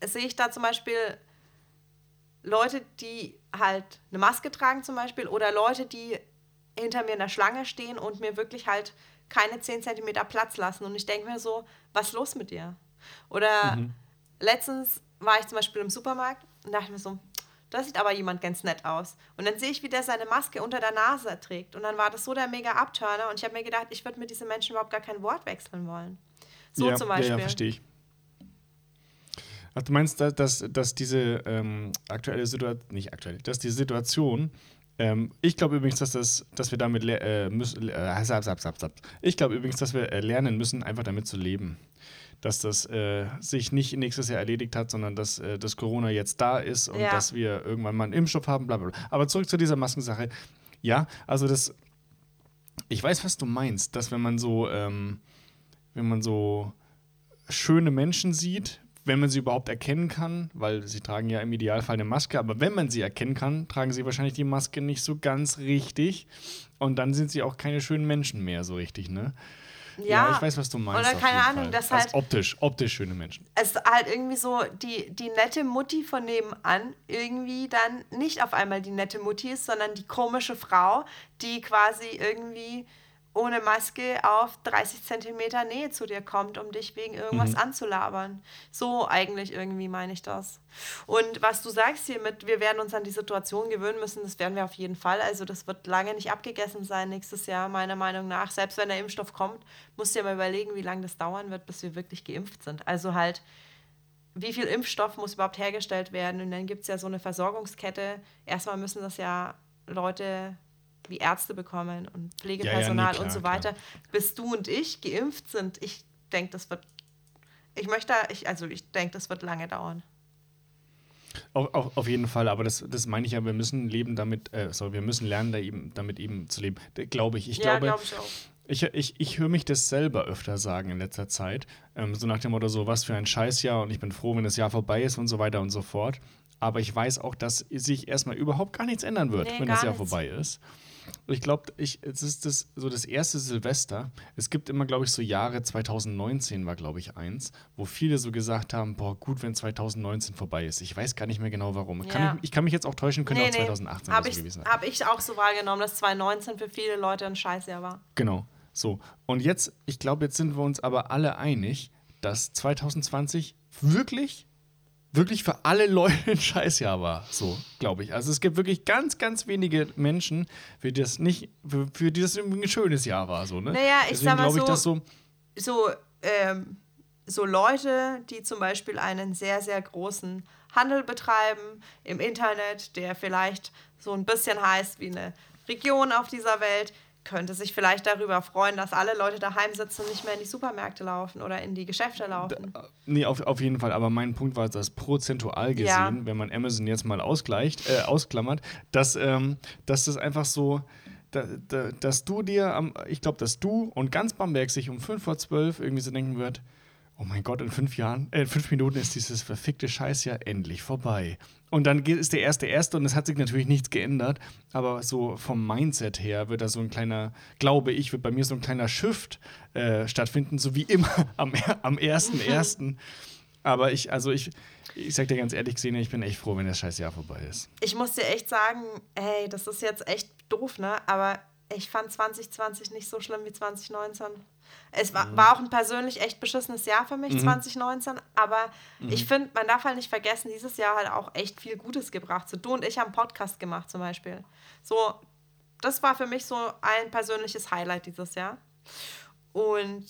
sehe ich da zum Beispiel Leute, die halt eine Maske tragen zum Beispiel oder Leute, die hinter mir in der Schlange stehen und mir wirklich halt keine 10 Zentimeter Platz lassen. Und ich denke mir so, was ist los mit dir? Oder letztens war ich zum Beispiel im Supermarkt und dachte mir so, da sieht aber jemand ganz nett aus. Und dann sehe ich, wie der seine Maske unter der Nase trägt. Und dann war das so der mega Abturner. Und ich habe mir gedacht, ich würde mit diesen Menschen überhaupt gar kein Wort wechseln wollen. So ja, zum Beispiel. Ja, ja verstehe ich. Ach, du meinst, dass, dass, diese ähm, aktuelle Situation, nicht aktuell, dass die Situation, ähm, ich glaube übrigens, dass, das, dass wir damit, äh, müssen, äh, sab, sab, sab, sab. ich glaube übrigens, dass wir äh, lernen müssen, einfach damit zu leben. Dass das äh, sich nicht nächstes Jahr erledigt hat, sondern dass äh, das Corona jetzt da ist und Ja. dass wir irgendwann mal einen Impfstoff haben, bla bla bla. Aber zurück zu dieser Maskensache. Ja, also das, ich weiß, was du meinst, dass wenn man so, ähm, wenn man so schöne Menschen sieht, wenn man sie überhaupt erkennen kann, weil sie tragen ja im Idealfall eine Maske, aber wenn man sie erkennen kann, tragen sie wahrscheinlich die Maske nicht so ganz richtig und dann sind sie auch keine schönen Menschen mehr so richtig, ne? ich weiß, was du meinst. Oder keine Ahnung, Fall. das Also halt- optisch, optisch schöne Menschen. es halt irgendwie so die, die nette Mutti von nebenan irgendwie dann nicht auf einmal die nette Mutti ist, sondern die komische Frau, die quasi irgendwie ohne Maske auf 30 Zentimeter Nähe zu dir kommt, um dich wegen irgendwas Mhm. anzulabern. So eigentlich irgendwie meine ich das. Und was du sagst hier mit, wir werden uns an die Situation gewöhnen müssen, das werden wir auf jeden Fall. Also das wird lange nicht abgegessen sein nächstes Jahr, meiner Meinung nach. Selbst wenn der Impfstoff kommt, musst du dir mal überlegen, wie lange das dauern wird, bis wir wirklich geimpft sind. Also halt, wie viel Impfstoff muss überhaupt hergestellt werden? Und dann gibt es ja so eine Versorgungskette. Erstmal müssen das ja Leute wie Ärzte bekommen und Pflegepersonal nee, klar, und so klar. weiter. Bis du und ich geimpft sind, ich denke, das wird. Ich möchte, ich, also ich denke, das wird lange dauern. Auf, auf, auf jeden Fall, aber das, das meine ich ja, wir müssen leben damit, äh, sorry, wir müssen lernen, da eben, damit eben zu leben. Glaube ich. Ich ja, glaube, glaube ich auch. Ich, ich, ich höre mich das selber öfter sagen in letzter Zeit. Ähm, so nach dem Motto, so was für ein Scheißjahr und ich bin froh, wenn das Jahr vorbei ist und so weiter und so fort. Aber ich weiß auch, dass sich erstmal überhaupt gar nichts ändern wird, Nee, wenn das Jahr nichts. vorbei ist. Ich glaube, ich, es ist das, so das erste Silvester. Es gibt immer, glaube ich, so Jahre 2019 war, glaube ich, eins, wo viele so gesagt haben: Boah, gut, wenn 2019 vorbei ist. Ich weiß gar nicht mehr genau warum. Ja. Kann ich, ich kann mich jetzt auch täuschen, könnte Nee, auch nee, 2018 habe oder ich, so gewesen sein. hab ich auch so wahrgenommen, dass 2019 für viele Leute ein Scheißjahr war. Genau. So. Und jetzt, ich glaube, jetzt sind wir uns aber alle einig, dass 2020 wirklich, wirklich für alle Leute ein Scheißjahr war. So, glaube ich. Also es gibt wirklich ganz, ganz wenige Menschen, für die das nicht, für, für die das ein schönes Jahr war. So, ne? Naja, ich Deswegen sag mal ich, so- so. so, ähm, so Leute, die zum Beispiel einen sehr, sehr großen Handel betreiben im Internet, der vielleicht so ein bisschen heißt wie eine Region auf dieser Welt, könnte sich vielleicht darüber freuen, dass alle Leute daheim sitzen und nicht mehr in die Supermärkte laufen oder in die Geschäfte laufen. Nee, auf, auf jeden Fall. Aber mein Punkt war, dass prozentual gesehen, Ja. wenn man Amazon jetzt mal ausgleicht, äh, ausklammert, dass, ähm, dass das einfach so, da, da, dass du dir, am, ich glaube, dass du und ganz Bamberg sich um 5 vor 12 irgendwie so denken wird, oh mein Gott, in fünf Jahren, äh, in fünf Minuten ist dieses verfickte Scheißjahr endlich vorbei. Und dann ist der erste erste und es hat sich natürlich nichts geändert, aber so vom Mindset her wird da so ein kleiner, glaube ich, wird bei mir so ein kleiner Shift äh, stattfinden, so wie immer am, am 1.1. aber ich, also ich, ich sag dir ganz ehrlich gesehen, ich bin echt froh, wenn das Scheißjahr vorbei ist. Ich muss dir echt sagen, hey, das ist jetzt echt doof, ne? Aber ich fand 2020 nicht so schlimm wie 2019. Es Mhm. war, war auch ein persönlich echt beschissenes Jahr für mich, 2019. Aber Mhm. ich finde, man darf halt nicht vergessen, dieses Jahr hat auch echt viel Gutes gebracht. So, du und ich haben einen Podcast gemacht zum Beispiel. So, das war für mich so ein persönliches Highlight dieses Jahr. Und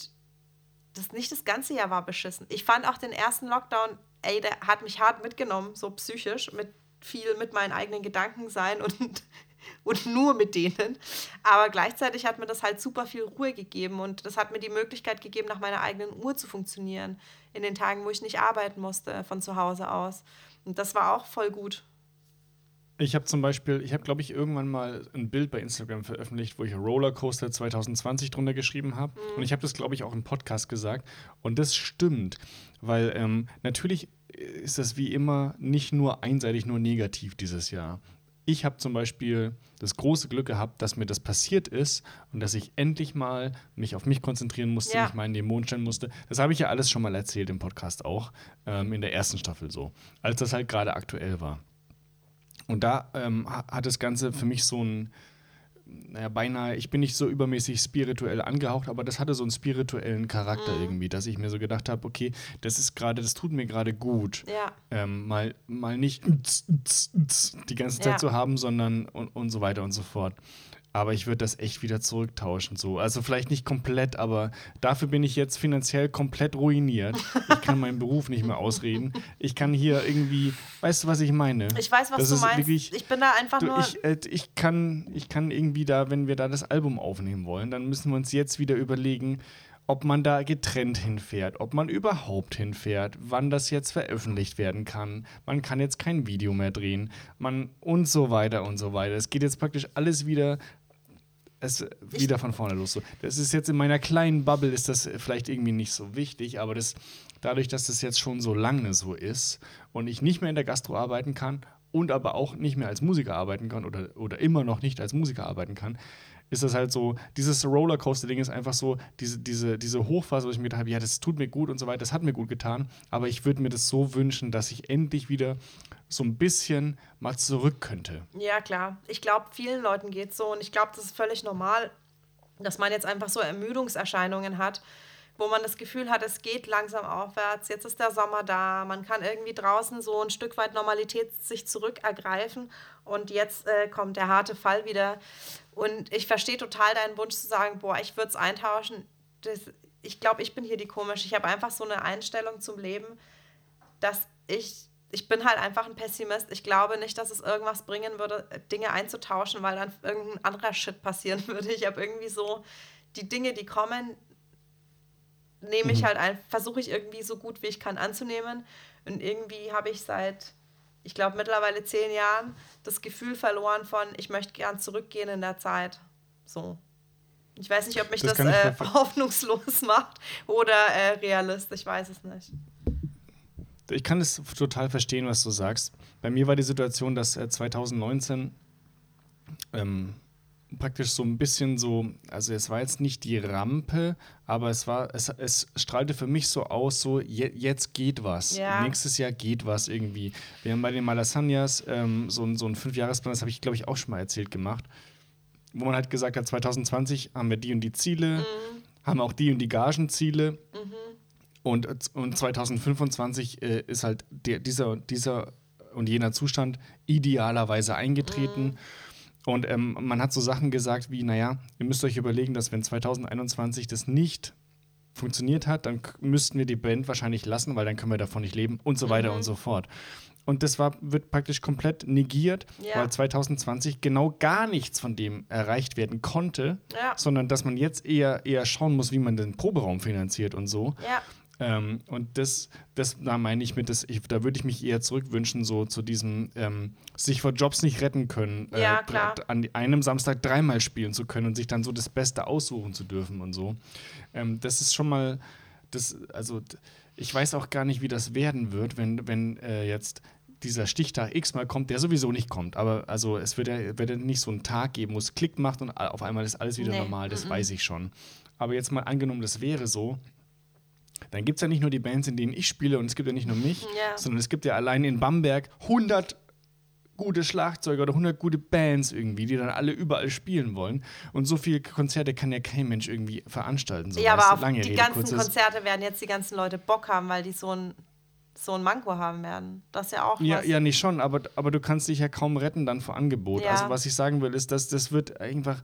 das nicht das ganze Jahr war beschissen. Ich fand auch den ersten Lockdown, ey, der hat mich hart mitgenommen, so psychisch, mit viel mit meinen eigenen Gedanken sein und, und nur mit denen. Aber gleichzeitig hat mir das halt super viel Ruhe gegeben und das hat mir die Möglichkeit gegeben, nach meiner eigenen Uhr zu funktionieren. In den Tagen, wo ich nicht arbeiten musste, von zu Hause aus. Und das war auch voll gut. Ich habe zum Beispiel, ich habe, glaube ich, irgendwann mal ein Bild bei Instagram veröffentlicht, wo ich Rollercoaster 2020 drunter geschrieben habe. Und ich habe das, glaube ich, auch im Podcast gesagt. Und das stimmt, weil ähm, natürlich ist das wie immer nicht nur einseitig nur negativ dieses Jahr. Ich habe zum Beispiel das große Glück gehabt, dass mir das passiert ist und dass ich endlich mal mich auf mich konzentrieren musste, Ja. mich mal in den Mond stellen musste. Das habe ich ja alles schon mal erzählt im Podcast auch, ähm, in der ersten Staffel so, als das halt gerade aktuell war. Und da ähm, ha- hat das Ganze für mich so ein, naja, beinahe, ich bin nicht so übermäßig spirituell angehaucht, aber das hatte so einen spirituellen Charakter irgendwie, dass ich mir so gedacht habe, okay, das ist gerade, das tut mir gerade gut. Ja. Ähm, mal, mal nicht die ganze Zeit Ja. zu haben, sondern und, und so weiter und so fort. Aber ich würde das echt wieder zurücktauschen. So. Also vielleicht nicht komplett, aber dafür bin ich jetzt finanziell komplett ruiniert. Ich kann meinen Beruf nicht mehr ausreden. Ich kann hier irgendwie, weißt du, was ich meine? Ich weiß, was Das du meinst. wirklich- ich bin da einfach Du, nur. ich, äh, ich, kann, ich kann irgendwie da, wenn wir da das Album aufnehmen wollen, dann müssen wir uns jetzt wieder überlegen, ob man da getrennt hinfährt, ob man überhaupt hinfährt, wann das jetzt veröffentlicht werden kann. Man kann jetzt kein Video mehr drehen, man und so weiter und so weiter. Es geht jetzt praktisch alles wieder es wieder von vorne los. So, das ist jetzt in meiner kleinen Bubble ist das vielleicht irgendwie nicht so wichtig, aber das dadurch, dass das jetzt schon so lange so ist und ich nicht mehr in der Gastro arbeiten kann und aber auch nicht mehr als Musiker arbeiten kann oder, oder immer noch nicht als Musiker arbeiten kann, ist das halt so, dieses Rollercoaster-Ding ist einfach so, diese, diese, diese Hochphase, wo ich mir gedacht habe, ja, das tut mir gut und so weiter, das hat mir gut getan, aber ich würde mir das so wünschen, dass ich endlich wieder so ein bisschen mal zurück könnte. Ja, klar. Ich glaube, vielen Leuten geht es so und ich glaube, das ist völlig normal. dass man jetzt einfach so Ermüdungserscheinungen hat, wo man das Gefühl hat, es geht langsam aufwärts, jetzt ist der Sommer da, man kann irgendwie draußen so ein Stück weit Normalität sich zurückergreifen und jetzt äh, kommt der harte Fall wieder. Und ich verstehe total deinen Wunsch zu sagen, boah, ich würde es eintauschen. Das, ich glaube, ich bin hier die komische. Ich habe einfach so eine Einstellung zum Leben, dass ich, ich bin halt einfach ein Pessimist. Ich glaube nicht, dass es irgendwas bringen würde, Dinge einzutauschen, weil dann irgendein anderer Shit passieren würde. Ich habe irgendwie so die Dinge, die kommen, nehme ich mhm. halt ein, versuche ich irgendwie so gut wie ich kann anzunehmen. Und irgendwie habe ich seit, ich glaube, mittlerweile zehn Jahren das Gefühl verloren von, ich möchte gern zurückgehen in der Zeit. So. Ich weiß nicht, ob mich das, das äh, hoffnungslos macht oder äh, Realist, ich weiß es nicht. Ich kann es total verstehen, was du sagst. Bei mir war die Situation, dass äh, 2019 ähm, praktisch so ein bisschen so, also es war jetzt nicht die Rampe, aber es war, es, es strahlte für mich so aus, so je, jetzt geht was. Ja. Nächstes Jahr geht was irgendwie. Wir haben bei den Malasanias ähm, so, so einen Fünfjahresplan, das habe ich, glaube ich, auch schon mal erzählt gemacht, wo man halt gesagt hat, 2020 haben wir die und die Ziele, mhm. haben auch die und die Gagenziele. Mhm. Und, und 2025 äh, ist halt der, dieser, dieser und jener Zustand idealerweise eingetreten. Mhm. Und ähm, man hat so Sachen gesagt wie, naja, ihr müsst euch überlegen, dass wenn 2021 das nicht funktioniert hat, dann müssten wir die Band wahrscheinlich lassen, weil dann können wir davon nicht leben und so weiter mhm. und so fort. Und das war, wird praktisch komplett negiert, ja. weil 2020 genau gar nichts von dem erreicht werden konnte, ja. sondern dass man jetzt eher, eher schauen muss, wie man den Proberaum finanziert und so. Ja. Ähm, und das, das, da meine ich mit, das, ich, da würde ich mich eher zurückwünschen, so zu diesem ähm, sich vor Jobs nicht retten können, äh, ja, an einem Samstag dreimal spielen zu können und sich dann so das Beste aussuchen zu dürfen und so. Ähm, das ist schon mal, das, also ich weiß auch gar nicht, wie das werden wird, wenn, wenn äh, jetzt dieser Stichtag X mal kommt, der sowieso nicht kommt. Aber also es wird ja, wird ja nicht so einen Tag geben, wo es Klick macht und auf einmal ist alles wieder nee. normal, das mm -mm. weiß ich schon. Aber jetzt mal angenommen, das wäre so, dann gibt es ja nicht nur die Bands, in denen ich spiele und es gibt ja nicht nur mich, ja. sondern es gibt ja allein in Bamberg 100 gute Schlagzeuger oder 100 gute Bands irgendwie, die dann alle überall spielen wollen. Und so viele Konzerte kann ja kein Mensch irgendwie veranstalten. So ja, aber auf die Rede, ganzen Konzerte werden jetzt die ganzen Leute Bock haben, weil die so ein so ein Manko haben werden. Das ist ja auch ja, was. Ja, nicht schon, aber, aber du kannst dich ja kaum retten dann vor Angebot. Ja. Also was ich sagen will, ist, dass das wird einfach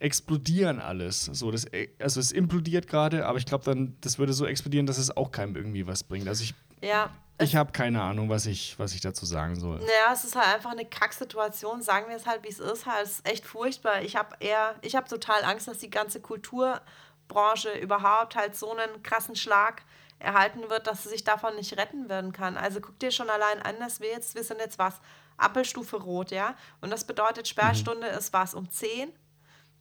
explodieren alles. So, das, äh, also es implodiert gerade, aber ich glaube dann, das würde so explodieren, dass es auch keinem irgendwie was bringt. Also ich, ja, ich habe keine Ahnung, was ich, was ich dazu sagen soll. Ja, es ist halt einfach eine Kacksituation. Sagen wir es halt, wie es ist. Halt, es ist echt furchtbar. Ich habe eher, ich habe total Angst, dass die ganze Kulturbranche überhaupt halt so einen krassen Schlag erhalten wird, dass sie sich davon nicht retten werden kann. Also guck dir schon allein an, dass wir jetzt, wir sind jetzt was, Appelstufe rot, ja? Und das bedeutet, Sperrstunde mhm. ist was um 10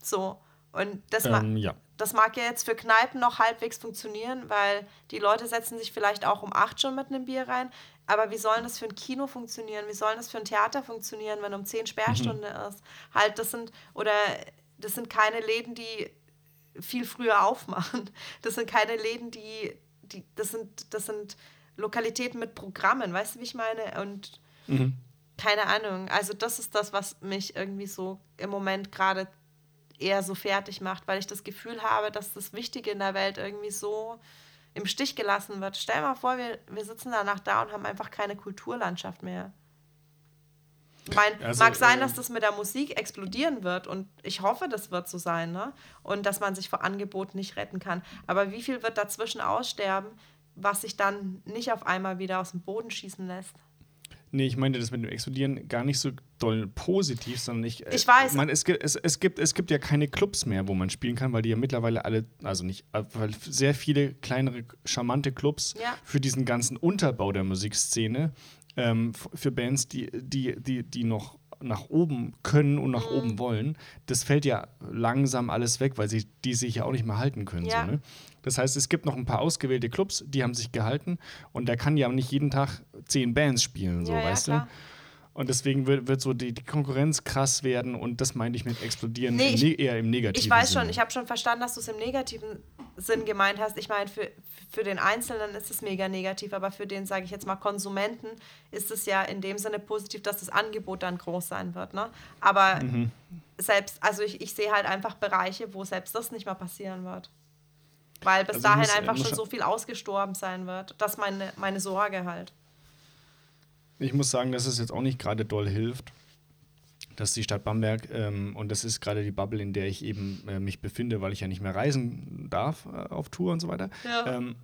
so. Und das, ähm, ma ja. das mag ja jetzt für Kneipen noch halbwegs funktionieren, weil die Leute setzen sich vielleicht auch um acht schon mit einem Bier rein. Aber wie soll das für ein Kino funktionieren? Wie soll das für ein Theater funktionieren, wenn um zehn Sperrstunde mhm. ist? Halt, das sind, oder das sind keine Läden, die viel früher aufmachen. Das sind keine Läden, die, die das sind, das sind Lokalitäten mit Programmen, weißt du, wie ich meine? Und mhm. keine Ahnung. Also, das ist das, was mich irgendwie so im Moment gerade eher so fertig macht, weil ich das Gefühl habe, dass das Wichtige in der Welt irgendwie so im Stich gelassen wird. Stell mal vor, wir, wir sitzen danach da und haben einfach keine Kulturlandschaft mehr. Mein, also, mag sein, dass ähm, das mit der Musik explodieren wird und ich hoffe, das wird so sein, ne? Und dass man sich vor Angebot nicht retten kann. Aber wie viel wird dazwischen aussterben, was sich dann nicht auf einmal wieder aus dem Boden schießen lässt? Nee, ich meine das mit dem Explodieren gar nicht so doll positiv, sondern ich. Äh, ich weiß. Man, es, es, es, gibt, es gibt ja keine Clubs mehr, wo man spielen kann, weil die ja mittlerweile alle, also nicht, äh, weil sehr viele kleinere, charmante Clubs ja. für diesen ganzen Unterbau der Musikszene, ähm, für Bands, die, die, die, die noch nach oben können und nach mhm. oben wollen, das fällt ja langsam alles weg, weil sie die sich ja auch nicht mehr halten können. Ja. So, ne? Das heißt, es gibt noch ein paar ausgewählte Clubs, die haben sich gehalten und der kann ja nicht jeden Tag zehn Bands spielen, so, ja, weißt ja, du? Und deswegen wird, wird so die, die, Konkurrenz krass werden und das meine ich mit explodieren nee, ich, eher im Negativen. Ich weiß Sinne. schon, ich habe schon verstanden, dass du es im Negativen Sinn gemeint hast. Ich meine, für, für den Einzelnen ist es mega negativ, aber für den, sage ich jetzt mal, Konsumenten ist es ja in dem Sinne positiv, dass das Angebot dann groß sein wird. Ne? Aber mhm. selbst, also ich, ich sehe halt einfach Bereiche, wo selbst das nicht mehr passieren wird. Weil bis also dahin muss, einfach schon so viel ausgestorben sein wird. Das ist meine, meine Sorge halt. Ich muss sagen, dass es jetzt auch nicht gerade doll hilft, dass die Stadt Bamberg, ähm, und das ist gerade die Bubble, in der ich eben äh, mich befinde, weil ich ja nicht mehr reisen darf äh, auf Tour und so weiter, ja. ähm,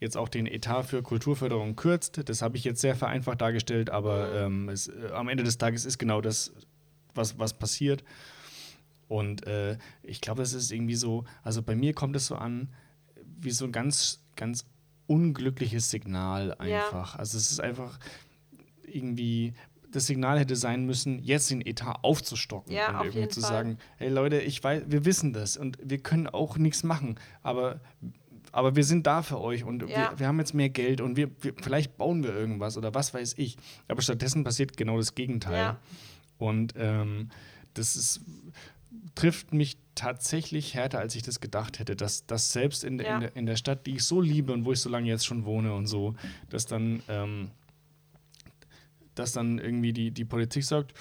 jetzt auch den Etat für Kulturförderung kürzt. Das habe ich jetzt sehr vereinfacht dargestellt, aber mhm. ähm, es, äh, am Ende des Tages ist genau das, was, was passiert. Und äh, ich glaube, es ist irgendwie so, also bei mir kommt es so an, wie so ein ganz, ganz unglückliches Signal einfach. Ja. Also es ist einfach irgendwie, das Signal hätte sein müssen, jetzt den Etat aufzustocken ja, und irgendwie zu Fall. sagen, hey Leute, ich weiß, wir wissen das und wir können auch nichts machen, aber aber wir sind da für euch und ja. wir, wir, haben jetzt mehr Geld und wir, wir, vielleicht bauen wir irgendwas oder was weiß ich. Aber stattdessen passiert genau das Gegenteil. Ja. Und ähm, das ist, trifft mich tatsächlich härter, als ich das gedacht hätte, dass, dass selbst in, ja. in, der, in der Stadt, die ich so liebe und wo ich so lange jetzt schon wohne und so, dass dann, ähm, dass dann irgendwie die, die Politik sagt,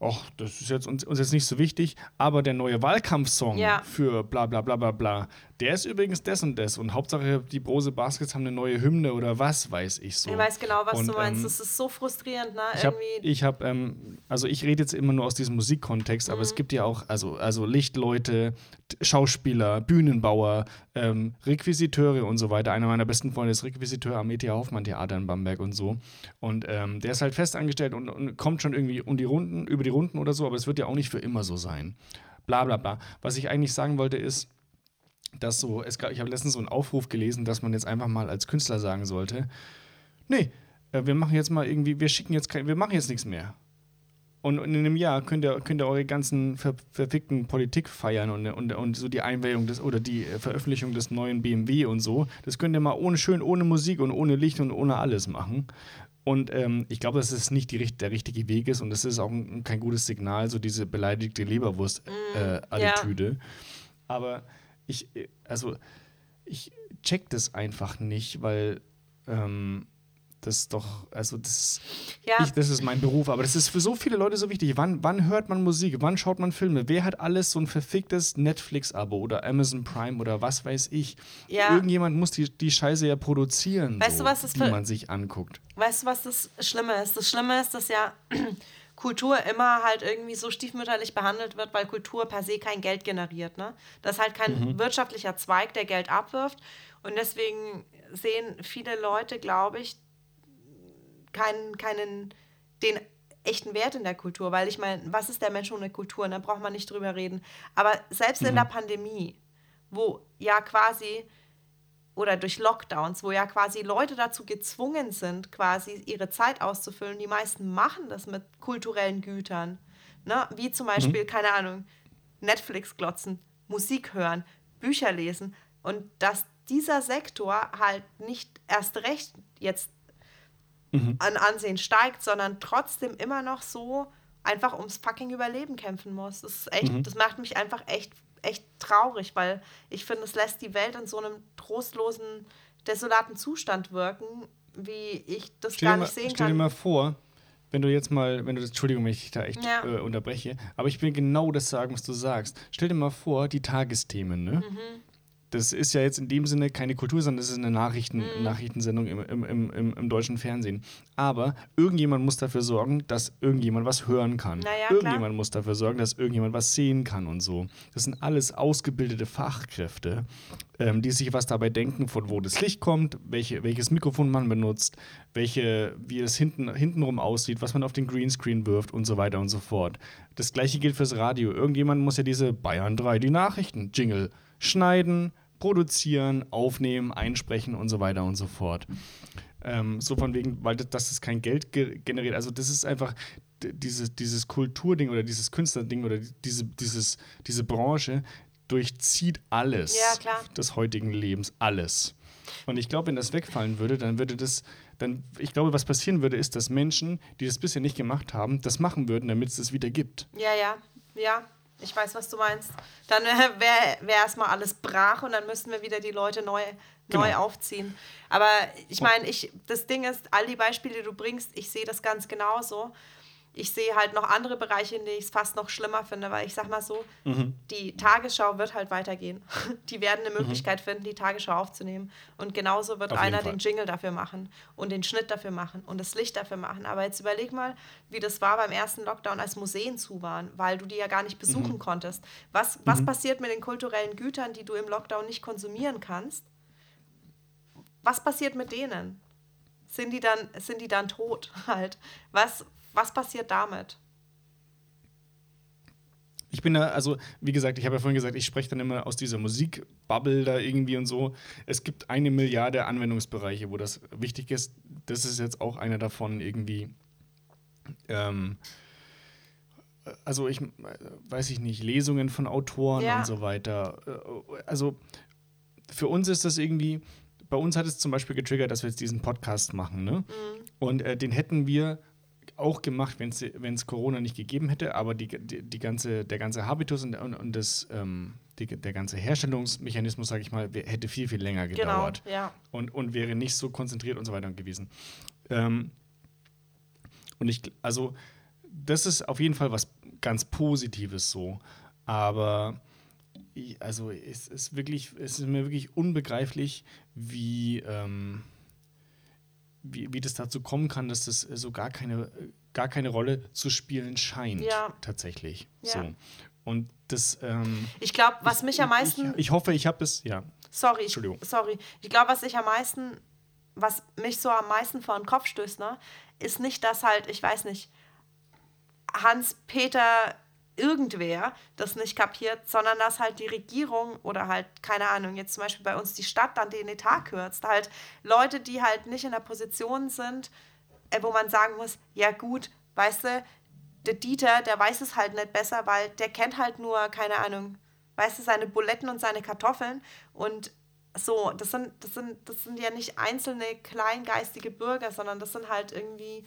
ach, das ist jetzt uns, uns jetzt nicht so wichtig, aber der neue Wahlkampfsong ja. für bla bla bla bla bla, der ist übrigens das und das und Hauptsache die Brose Baskets haben eine neue Hymne oder was weiß ich so. Ich weiß genau, was und, du meinst. Ähm, das ist so frustrierend, ne? Ich habe, ich hab, ähm, also ich rede jetzt immer nur aus diesem Musikkontext, mhm. aber es mhm. gibt ja auch, also, also Lichtleute, Schauspieler, Bühnenbauer, ähm, Requisiteure und so weiter. Einer meiner besten Freunde ist Requisiteur am E.T. Hoffmann Theater in Bamberg und so. Und ähm, der ist halt fest angestellt und, und kommt schon irgendwie um die Runden, über die Runden oder so, aber es wird ja auch nicht für immer so sein. Bla bla bla. Was ich eigentlich sagen wollte ist, dass so, es gab, ich habe letztens so einen Aufruf gelesen, dass man jetzt einfach mal als Künstler sagen sollte, nee, äh, wir machen jetzt mal irgendwie, wir schicken jetzt kein, wir machen jetzt nichts mehr. Und in einem Jahr könnt ihr, könnt ihr eure ganzen ver, verfickten Politik feiern und, und, und so die Einweihung des oder die Veröffentlichung des neuen BMW und so. Das könnt ihr mal ohne schön, ohne Musik und ohne Licht und ohne alles machen. Und ähm, ich glaube, dass es nicht die, der richtige Weg ist und das ist auch ein, kein gutes Signal, so diese beleidigte Leberwurst-Attitüde. Mm, äh, ja. Aber ich, also, ich check das einfach nicht, weil ähm, das doch, also das, ja. ich, das ist mein Beruf, aber das ist für so viele Leute so wichtig. Wann, wann hört man Musik? Wann schaut man Filme? Wer hat alles so ein verficktes Netflix-Abo oder Amazon Prime oder was weiß ich? Ja. Irgendjemand muss die, die Scheiße ja produzieren, weißt so, du, was das die man sich anguckt. Weißt du, was das Schlimme ist? Das Schlimme ist, dass ja Kultur immer halt irgendwie so stiefmütterlich behandelt wird, weil Kultur per se kein Geld generiert. Ne? Das ist halt kein mhm. wirtschaftlicher Zweig, der Geld abwirft. Und deswegen sehen viele Leute, glaube ich, keinen, keinen, den echten Wert in der Kultur. Weil ich meine, was ist der Mensch ohne Kultur? Da braucht man nicht drüber reden. Aber selbst mhm. in der Pandemie, wo ja quasi oder durch Lockdowns, wo ja quasi Leute dazu gezwungen sind, quasi ihre Zeit auszufüllen. Die meisten machen das mit kulturellen Gütern. Ne? Wie zum Beispiel, mhm. keine Ahnung, Netflix glotzen, Musik hören, Bücher lesen. Und dass dieser Sektor halt nicht erst recht jetzt mhm. an Ansehen steigt, sondern trotzdem immer noch so einfach ums fucking Überleben kämpfen muss. Das ist echt, mhm. das macht mich einfach echt echt traurig, weil ich finde, es lässt die Welt in so einem trostlosen, desolaten Zustand wirken, wie ich das stell gar nicht mal, sehen stell kann. Stell dir mal vor, wenn du jetzt mal, wenn du das, Entschuldigung, wenn ich dich da echt ja. äh, unterbreche, aber ich will genau das sagen, was du sagst. Stell dir mal vor, die Tagesthemen, ne? Mhm das ist ja jetzt in dem Sinne keine Kultur, sondern das ist eine Nachrichten, mhm. Nachrichtensendung im, im, im, im, deutschen Fernsehen. Aber irgendjemand muss dafür sorgen, dass irgendjemand was hören kann. Naja, irgendjemand klar. muss dafür sorgen, dass irgendjemand was sehen kann und so. Das sind alles ausgebildete Fachkräfte, ähm, die sich was dabei denken, von wo das Licht kommt, welche, welches Mikrofon man benutzt, welche, wie es hinten, hintenrum aussieht, was man auf den Greenscreen wirft und so weiter und so fort. Das gleiche gilt fürs Radio. Irgendjemand muss ja diese Bayern 3, die Nachrichten, Jingle schneiden, produzieren, aufnehmen, einsprechen und so weiter und so fort. Ähm, so von wegen, weil das, das ist kein Geld ge generiert. Also das ist einfach dieses, dieses Kulturding oder dieses Künstlerding oder diese, dieses, diese Branche durchzieht alles ja, des heutigen Lebens, alles. Und ich glaube, wenn das wegfallen würde, dann würde das, dann, ich glaube, was passieren würde, ist, dass Menschen, die das bisher nicht gemacht haben, das machen würden, damit es es wieder gibt. Ja, ja, ja. Ich weiß, was du meinst. Dann wäre wär erstmal alles brach und dann müssten wir wieder die Leute neu, Genau. neu aufziehen. Aber ich meine, ich, das Ding ist, all die Beispiele, die du bringst, ich sehe das ganz genauso. Ich sehe halt noch andere Bereiche, in denen ich es fast noch schlimmer finde, weil ich sag mal so, die Tagesschau wird halt weitergehen. Die werden eine Möglichkeit finden, die Tagesschau aufzunehmen. Und genauso wird Auf einer den Jingle dafür machen und den Schnitt dafür machen und das Licht dafür machen. Aber jetzt überleg mal, wie das war beim ersten Lockdown, als Museen zu waren, weil du die ja gar nicht besuchen konntest. Was, was passiert mit den kulturellen Gütern, die du im Lockdown nicht konsumieren kannst? Was passiert mit denen? Sind die dann, sind die dann tot halt? Was, was passiert damit? Ich bin da, also wie gesagt, ich habe ja vorhin gesagt, ich spreche dann immer aus dieser Musikbubble da irgendwie und so. Es gibt eine Milliarde Anwendungsbereiche, wo das wichtig ist. Das ist jetzt auch einer davon irgendwie. Ähm, also ich äh, weiß ich nicht, Lesungen von Autoren Ja. und so weiter. Äh, Also für uns ist das irgendwie, bei uns hat es zum Beispiel getriggert, dass wir jetzt diesen Podcast machen, ne? Und äh, den hätten wir auch gemacht, wenn es Corona nicht gegeben hätte, aber die, die, die ganze, der ganze Habitus und, und, und das, ähm, die, der ganze Herstellungsmechanismus, sage ich mal, hätte viel, viel länger gedauert Genau, ja. und, und wäre nicht so konzentriert und so weiter gewesen. Ähm, und ich, also, das ist auf jeden Fall was ganz Positives so. Aber ich, also es ist wirklich, es ist mir wirklich unbegreiflich, wie, ähm, wie, wie das dazu kommen kann, dass das so gar keine, gar keine Rolle zu spielen scheint. Ja. Tatsächlich. Ja. So. Und das, ähm, Ich glaube, was mich am meisten. ich, ich hoffe, ich habe es, ja. Sorry, ich, Entschuldigung. sorry. Ich glaube, was ich am meisten, was mich so am meisten vor den Kopf stößt, ne, ist nicht, dass halt, ich weiß nicht, Hans-Peter irgendwer das nicht kapiert, sondern dass halt die Regierung oder halt, keine Ahnung, jetzt zum Beispiel bei uns die Stadt dann den Etat kürzt. Halt Leute, die halt nicht in der Position sind, äh, wo man sagen muss, ja gut, weißt du, der Dieter, der weiß es halt nicht besser, weil der kennt halt nur, keine Ahnung, weißt du, seine Buletten und seine Kartoffeln und so, das sind, das sind, das sind ja nicht einzelne kleingeistige Bürger, sondern das sind halt irgendwie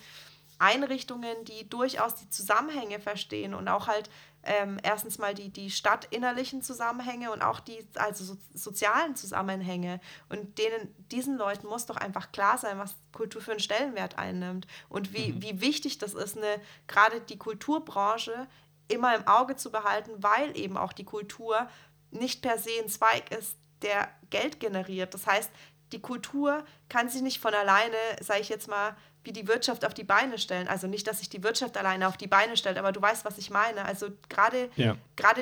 Einrichtungen, die durchaus die Zusammenhänge verstehen und auch halt ähm, erstens mal die, die stadtinnerlichen Zusammenhänge und auch die also so, sozialen Zusammenhänge. Und denen, diesen Leuten muss doch einfach klar sein, was Kultur für einen Stellenwert einnimmt und wie, wie wichtig das ist, eine, gerade die Kulturbranche immer im Auge zu behalten, weil eben auch die Kultur nicht per se ein Zweig ist, der Geld generiert. Das heißt, die Kultur kann sich nicht von alleine, sage ich jetzt mal, wie die Wirtschaft auf die Beine stellen. Also nicht, dass sich die Wirtschaft alleine auf die Beine stellt, aber du weißt, was ich meine. Also gerade Ja.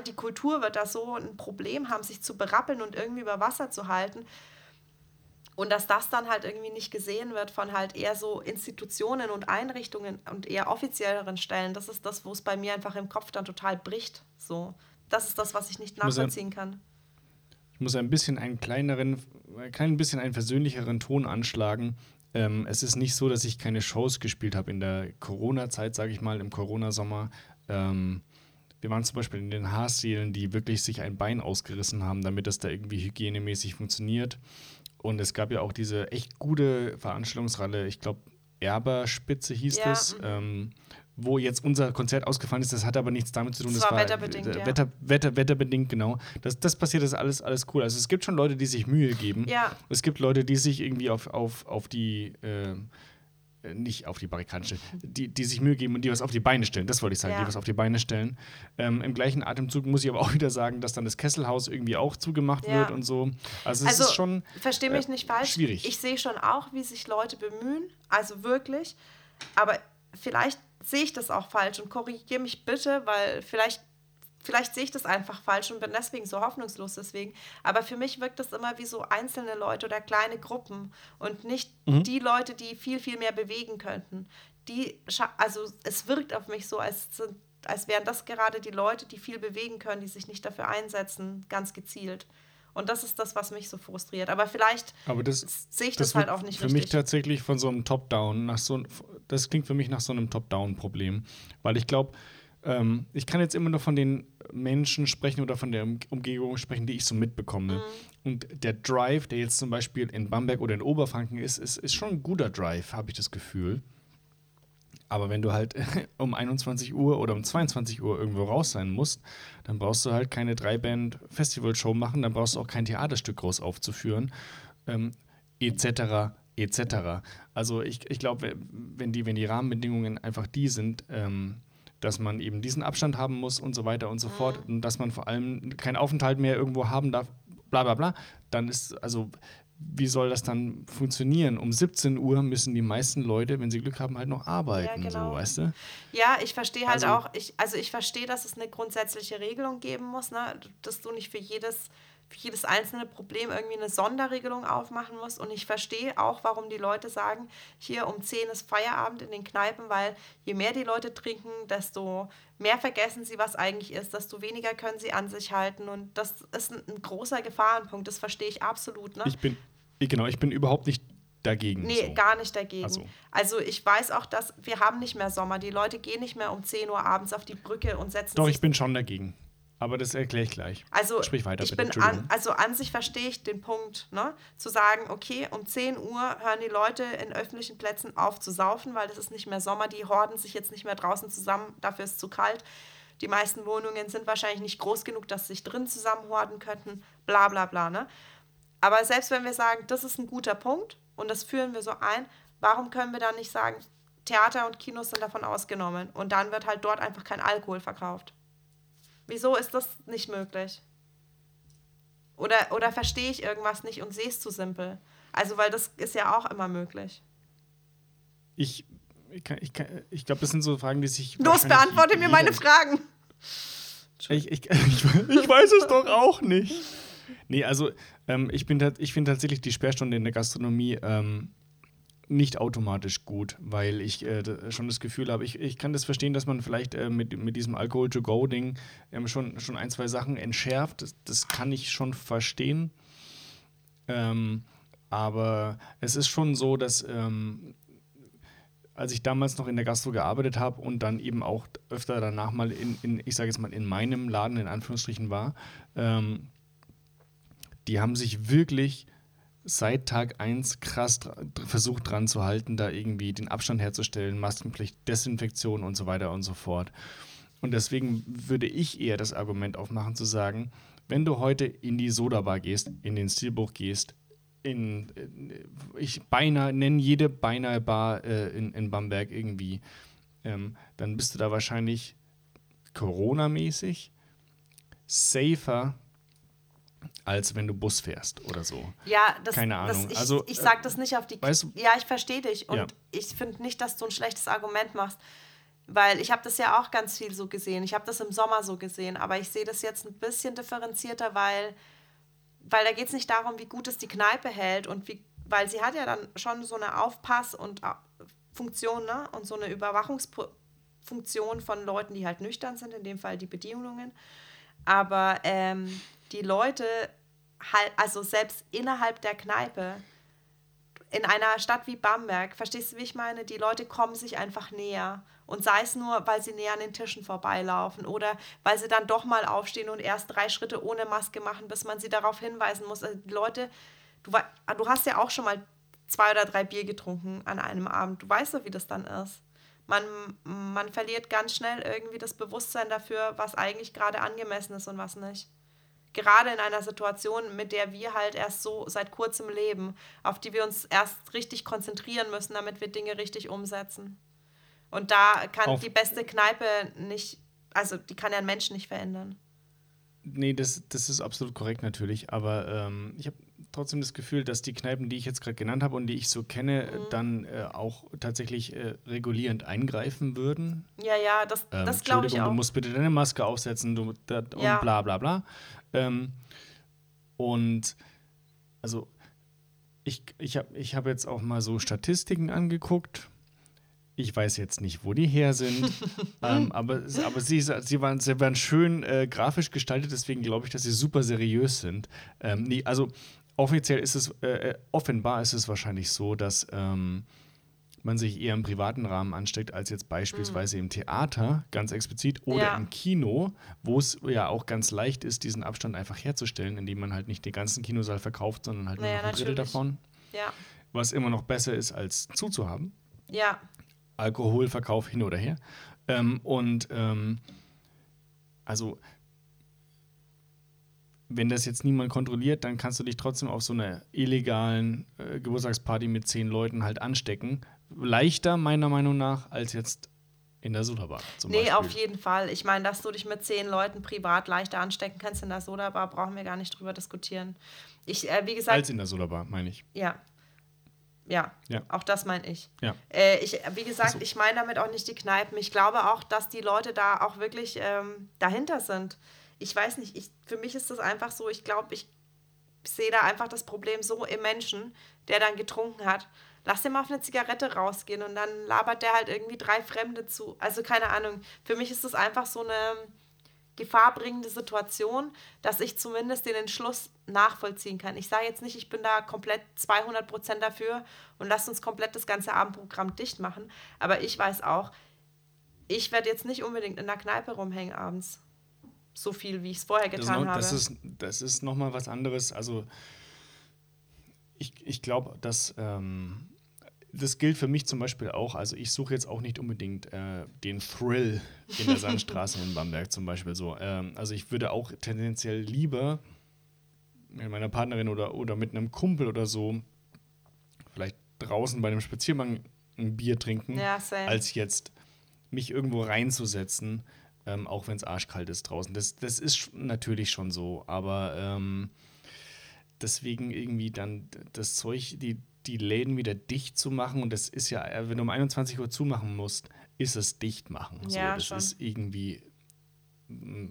die Kultur wird da so ein Problem haben, sich zu berappeln und irgendwie über Wasser zu halten. Und dass das dann halt irgendwie nicht gesehen wird von halt eher so Institutionen und Einrichtungen und eher offizielleren Stellen, das ist das, wo es bei mir einfach im Kopf dann total bricht. So, das ist das, was ich nicht nachvollziehen kann. Ich muss ein bisschen einen kleineren, ein klein bisschen einen versöhnlicheren Ton anschlagen. Ähm, es ist nicht so, dass ich keine Shows gespielt habe in der Corona-Zeit, sage ich mal, im Corona-Sommer. Ähm, wir waren zum Beispiel in den Haarsälen, die wirklich sich ein Bein ausgerissen haben, damit das da irgendwie hygienemäßig funktioniert. Und es gab ja auch diese echt gute Veranstaltungsreihe, ich glaube, Erberspitze hieß Ja, das, mhm. ähm, wo jetzt unser Konzert ausgefallen ist. Das hat aber nichts damit zu tun. Das war wetterbedingt, äh, ja. Wetter, Wetter, wetterbedingt, genau. Das, das passiert, das ist alles, alles cool. Also es gibt schon Leute, die sich Mühe geben. Ja. Es gibt Leute, die sich irgendwie auf, auf, auf die, äh, äh, nicht auf die Barrikaden stellen, die, die sich Mühe geben und die was auf die Beine stellen. Das wollte ich sagen, Ja. die was auf die Beine stellen. Ähm, Im gleichen Atemzug muss ich aber auch wieder sagen, dass dann das Kesselhaus irgendwie auch zugemacht Ja. wird und so. Also es Also, ist schon. versteh mich äh, nicht falsch. schwierig. Ich sehe schon auch, wie sich Leute bemühen, also wirklich. Aber vielleicht sehe ich das auch falsch und korrigiere mich bitte, weil vielleicht, vielleicht sehe ich das einfach falsch und bin deswegen so hoffnungslos deswegen. Aber für mich wirkt das immer wie so einzelne Leute oder kleine Gruppen und nicht Mhm. die Leute, die viel, viel mehr bewegen könnten. Die, also es wirkt auf mich so, als, als wären das gerade die Leute, die viel bewegen können, die sich nicht dafür einsetzen, ganz gezielt. Und das ist das, was mich so frustriert. Aber vielleicht das, sehe ich das, halt wird auch nicht für mich richtig. tatsächlich von so einem Top-Down, nach so das klingt für mich nach so einem Top-Down-Problem. Weil ich glaube, ähm, ich kann jetzt immer nur von den Menschen sprechen oder von der Um- Umgebung sprechen, die ich so mitbekomme. Mhm. Und der Drive, der jetzt zum Beispiel in Bamberg oder in Oberfranken ist, ist, ist schon ein guter Drive, habe ich das Gefühl. Aber wenn du halt um 21 Uhr oder um 22 Uhr irgendwo raus sein musst, dann brauchst du halt keine Drei-Band-Festival-Show machen, dann brauchst du auch kein Theaterstück groß aufzuführen, ähm, etc., etc. Also ich, ich glaube, wenn die, wenn die Rahmenbedingungen einfach die sind, ähm, dass man eben diesen Abstand haben muss und so weiter und so fort und dass man vor allem keinen Aufenthalt mehr irgendwo haben darf, bla bla bla, dann ist, also wie soll das dann funktionieren? Um 17 Uhr müssen die meisten Leute, wenn sie Glück haben, halt noch arbeiten, Ja, genau. so, weißt du? Ja, ich verstehe halt Also- auch, ich, also ich verstehe, dass es eine grundsätzliche Regelung geben muss, ne? dass du nicht für jedes, für jedes einzelne Problem irgendwie eine Sonderregelung aufmachen musst. Und ich verstehe auch, warum die Leute sagen, hier um 10 ist Feierabend in den Kneipen, weil je mehr die Leute trinken, desto mehr vergessen sie, was eigentlich ist, desto weniger können sie an sich halten. Und das ist ein, ein großer Gefahrenpunkt, das verstehe ich absolut. Ne? Ich bin, genau, ich bin überhaupt nicht dagegen. Nee, so. gar nicht dagegen. Also. Also ich weiß auch, dass wir haben nicht mehr Sommer. Die Leute gehen nicht mehr um 10 Uhr abends auf die Brücke und setzen Doch, sich ich bin schon dagegen. Aber das erkläre ich gleich. Also, Sprich weiter, ich bitte. bin an, also an sich verstehe ich den Punkt, ne? zu sagen, okay, um 10 Uhr hören die Leute in öffentlichen Plätzen auf zu saufen, weil das ist nicht mehr Sommer, die horden sich jetzt nicht mehr draußen zusammen, dafür ist es zu kalt. Die meisten Wohnungen sind wahrscheinlich nicht groß genug, dass sie sich drin zusammen horden könnten, bla bla bla. Ne? Aber selbst wenn wir sagen, das ist ein guter Punkt und das führen wir so ein, warum können wir dann nicht sagen, Theater und Kinos sind davon ausgenommen und dann wird halt dort einfach kein Alkohol verkauft? Wieso ist das nicht möglich? Oder, oder verstehe ich irgendwas nicht und sehe es zu simpel? Also, weil das ist ja auch immer möglich. Ich, ich, kann- ich, kann- ich glaube, das sind so Fragen, die sich. Los, beantworte mir meine Fragen. Ich, ich, ich, ich weiß es doch auch nicht. Nee, also ähm, ich, bin ich finde tatsächlich die Sperrstunde in der Gastronomie ähm, nicht automatisch gut, weil ich äh, schon das Gefühl habe, ich, ich kann das verstehen, dass man vielleicht äh, mit, mit diesem Alkohol-to-go-Ding ähm, schon, schon ein, zwei Sachen entschärft. Das, das kann ich schon verstehen. Ähm, aber es ist schon so, dass ähm, als ich damals noch in der Gastro gearbeitet habe und dann eben auch öfter danach mal in, in ich sage jetzt mal, in meinem Laden in Anführungsstrichen war, ähm, die haben sich wirklich seit Tag 1 krass dra dr- versucht dran zu halten, da irgendwie den Abstand herzustellen, Maskenpflicht, Desinfektion und so weiter und so fort. Und deswegen würde ich eher das Argument aufmachen zu sagen, wenn du heute in die Sodabar gehst, in den Stilbruch gehst, in, äh, ich beinahe, nenne jede beinahe Bar äh, in, in Bamberg irgendwie, ähm, dann bist du da wahrscheinlich Corona-mäßig safer, als wenn du Bus fährst oder so. Ja, das, Keine Ahnung. Das, ich, Also, ich äh, sage das nicht auf die. weißt du- ja, ich verstehe dich. Und Ja. ich finde nicht, dass du ein schlechtes Argument machst. Weil ich habe das ja auch ganz viel so gesehen. Ich habe das im Sommer so gesehen. Aber ich sehe das jetzt ein bisschen differenzierter, weil, weil da geht es nicht darum, wie gut es die Kneipe hält. Und wie, weil sie hat ja dann schon so eine Aufpass- und äh, Funktion ne? und so eine Überwachungsfunktion von Leuten, die halt nüchtern sind, in dem Fall die Bedienungen. Aber ähm, die Leute, halt, also selbst innerhalb der Kneipe, in einer Stadt wie Bamberg, verstehst du, wie ich meine? Die Leute kommen sich einfach näher. Und sei es nur, weil sie näher an den Tischen vorbeilaufen oder weil sie dann doch mal aufstehen und erst drei Schritte ohne Maske machen, bis man sie darauf hinweisen muss. Also die Leute, du, wei- du hast ja auch schon mal zwei oder drei Bier getrunken an einem Abend. Du weißt doch, wie das dann ist. Man, man verliert ganz schnell irgendwie das Bewusstsein dafür, was eigentlich gerade angemessen ist und was nicht gerade in einer Situation, mit der wir halt erst so seit kurzem leben, auf die wir uns erst richtig konzentrieren müssen, damit wir Dinge richtig umsetzen. Und da kann Auf- die beste Kneipe nicht, also die kann ja ein Mensch nicht verändern. Nee, das, das ist absolut korrekt natürlich, aber ähm, ich habe trotzdem das Gefühl, dass die Kneipen, die ich jetzt gerade genannt habe und die ich so kenne, Mhm. dann äh, auch tatsächlich äh, regulierend eingreifen würden. Ja, ja, das, Ähm, das glaube ich auch. du musst bitte deine Maske aufsetzen du, da, und Ja. bla bla bla. Ähm, und also ich, ich habe ich hab jetzt auch mal so Statistiken angeguckt. Ich weiß jetzt nicht, wo die her sind, ähm, aber, aber sie, sie, waren, sie waren schön äh, grafisch gestaltet, deswegen glaube ich, dass sie super seriös sind. Ähm, nee, also offiziell ist es, äh, äh, offenbar ist es wahrscheinlich so, dass ähm, man sich eher im privaten Rahmen ansteckt, als jetzt beispielsweise im Theater, ganz explizit, oder Mhm. Ja. im Kino, wo es ja auch ganz leicht ist, diesen Abstand einfach herzustellen, indem man halt nicht den ganzen Kinosaal verkauft, sondern halt nur Naja, noch ein Drittel davon. Ja, Was immer noch besser ist, als zuzuhaben. ja, Alkoholverkauf hin oder her. Ähm, und ähm, also, wenn das jetzt niemand kontrolliert, dann kannst du dich trotzdem auf so einer illegalen äh, Geburtstagsparty mit zehn Leuten halt anstecken. Leichter, meiner Meinung nach, als jetzt in der Sodabar zum nee, Beispiel. auf jeden Fall. Ich meine, dass du dich mit zehn Leuten privat leichter anstecken kannst in der Sodabar, brauchen wir gar nicht drüber diskutieren. Ich, äh, wie gesagt. Als in der Sodabar, meine ich. Ja. Ja, ja. auch das meine ich. Ja. Äh, ich. Wie gesagt, also. ich meine damit auch nicht die Kneipen. Ich glaube auch, dass die Leute da auch wirklich ähm, dahinter sind. Ich weiß nicht, ich, für mich ist das einfach so, ich glaube, ich sehe da einfach das Problem so im Menschen, der dann getrunken hat lass den mal auf eine Zigarette rausgehen und dann labert der halt irgendwie drei Fremde zu. Also keine Ahnung. Für mich ist das einfach so eine gefahrbringende Situation, dass ich zumindest den Entschluss nachvollziehen kann. Ich sage jetzt nicht, ich bin da komplett 200 Prozent dafür und lass uns komplett das ganze Abendprogramm dicht machen. Aber ich weiß auch, ich werde jetzt nicht unbedingt in der Kneipe rumhängen abends. So viel, wie ich es vorher getan das noch, habe. Das ist, das ist nochmal was anderes. Also ich, ich glaube, dass ähm, das gilt für mich zum Beispiel auch. Also ich suche jetzt auch nicht unbedingt äh, den Thrill in der Sandstraße in Bamberg zum Beispiel so. Ähm, also ich würde auch tendenziell lieber mit meiner Partnerin oder, oder mit einem Kumpel oder so vielleicht draußen bei einem Spaziergang ein Bier trinken, ja, als jetzt mich irgendwo reinzusetzen, ähm, auch wenn es arschkalt ist draußen. Das, das ist natürlich schon so, aber ähm, deswegen irgendwie dann das Zeug, die, die Läden wieder dicht zu machen. Und das ist ja, äh, wenn du um 21 Uhr zumachen musst, ist es dicht machen. So, ja, das schon. ist irgendwie, mm,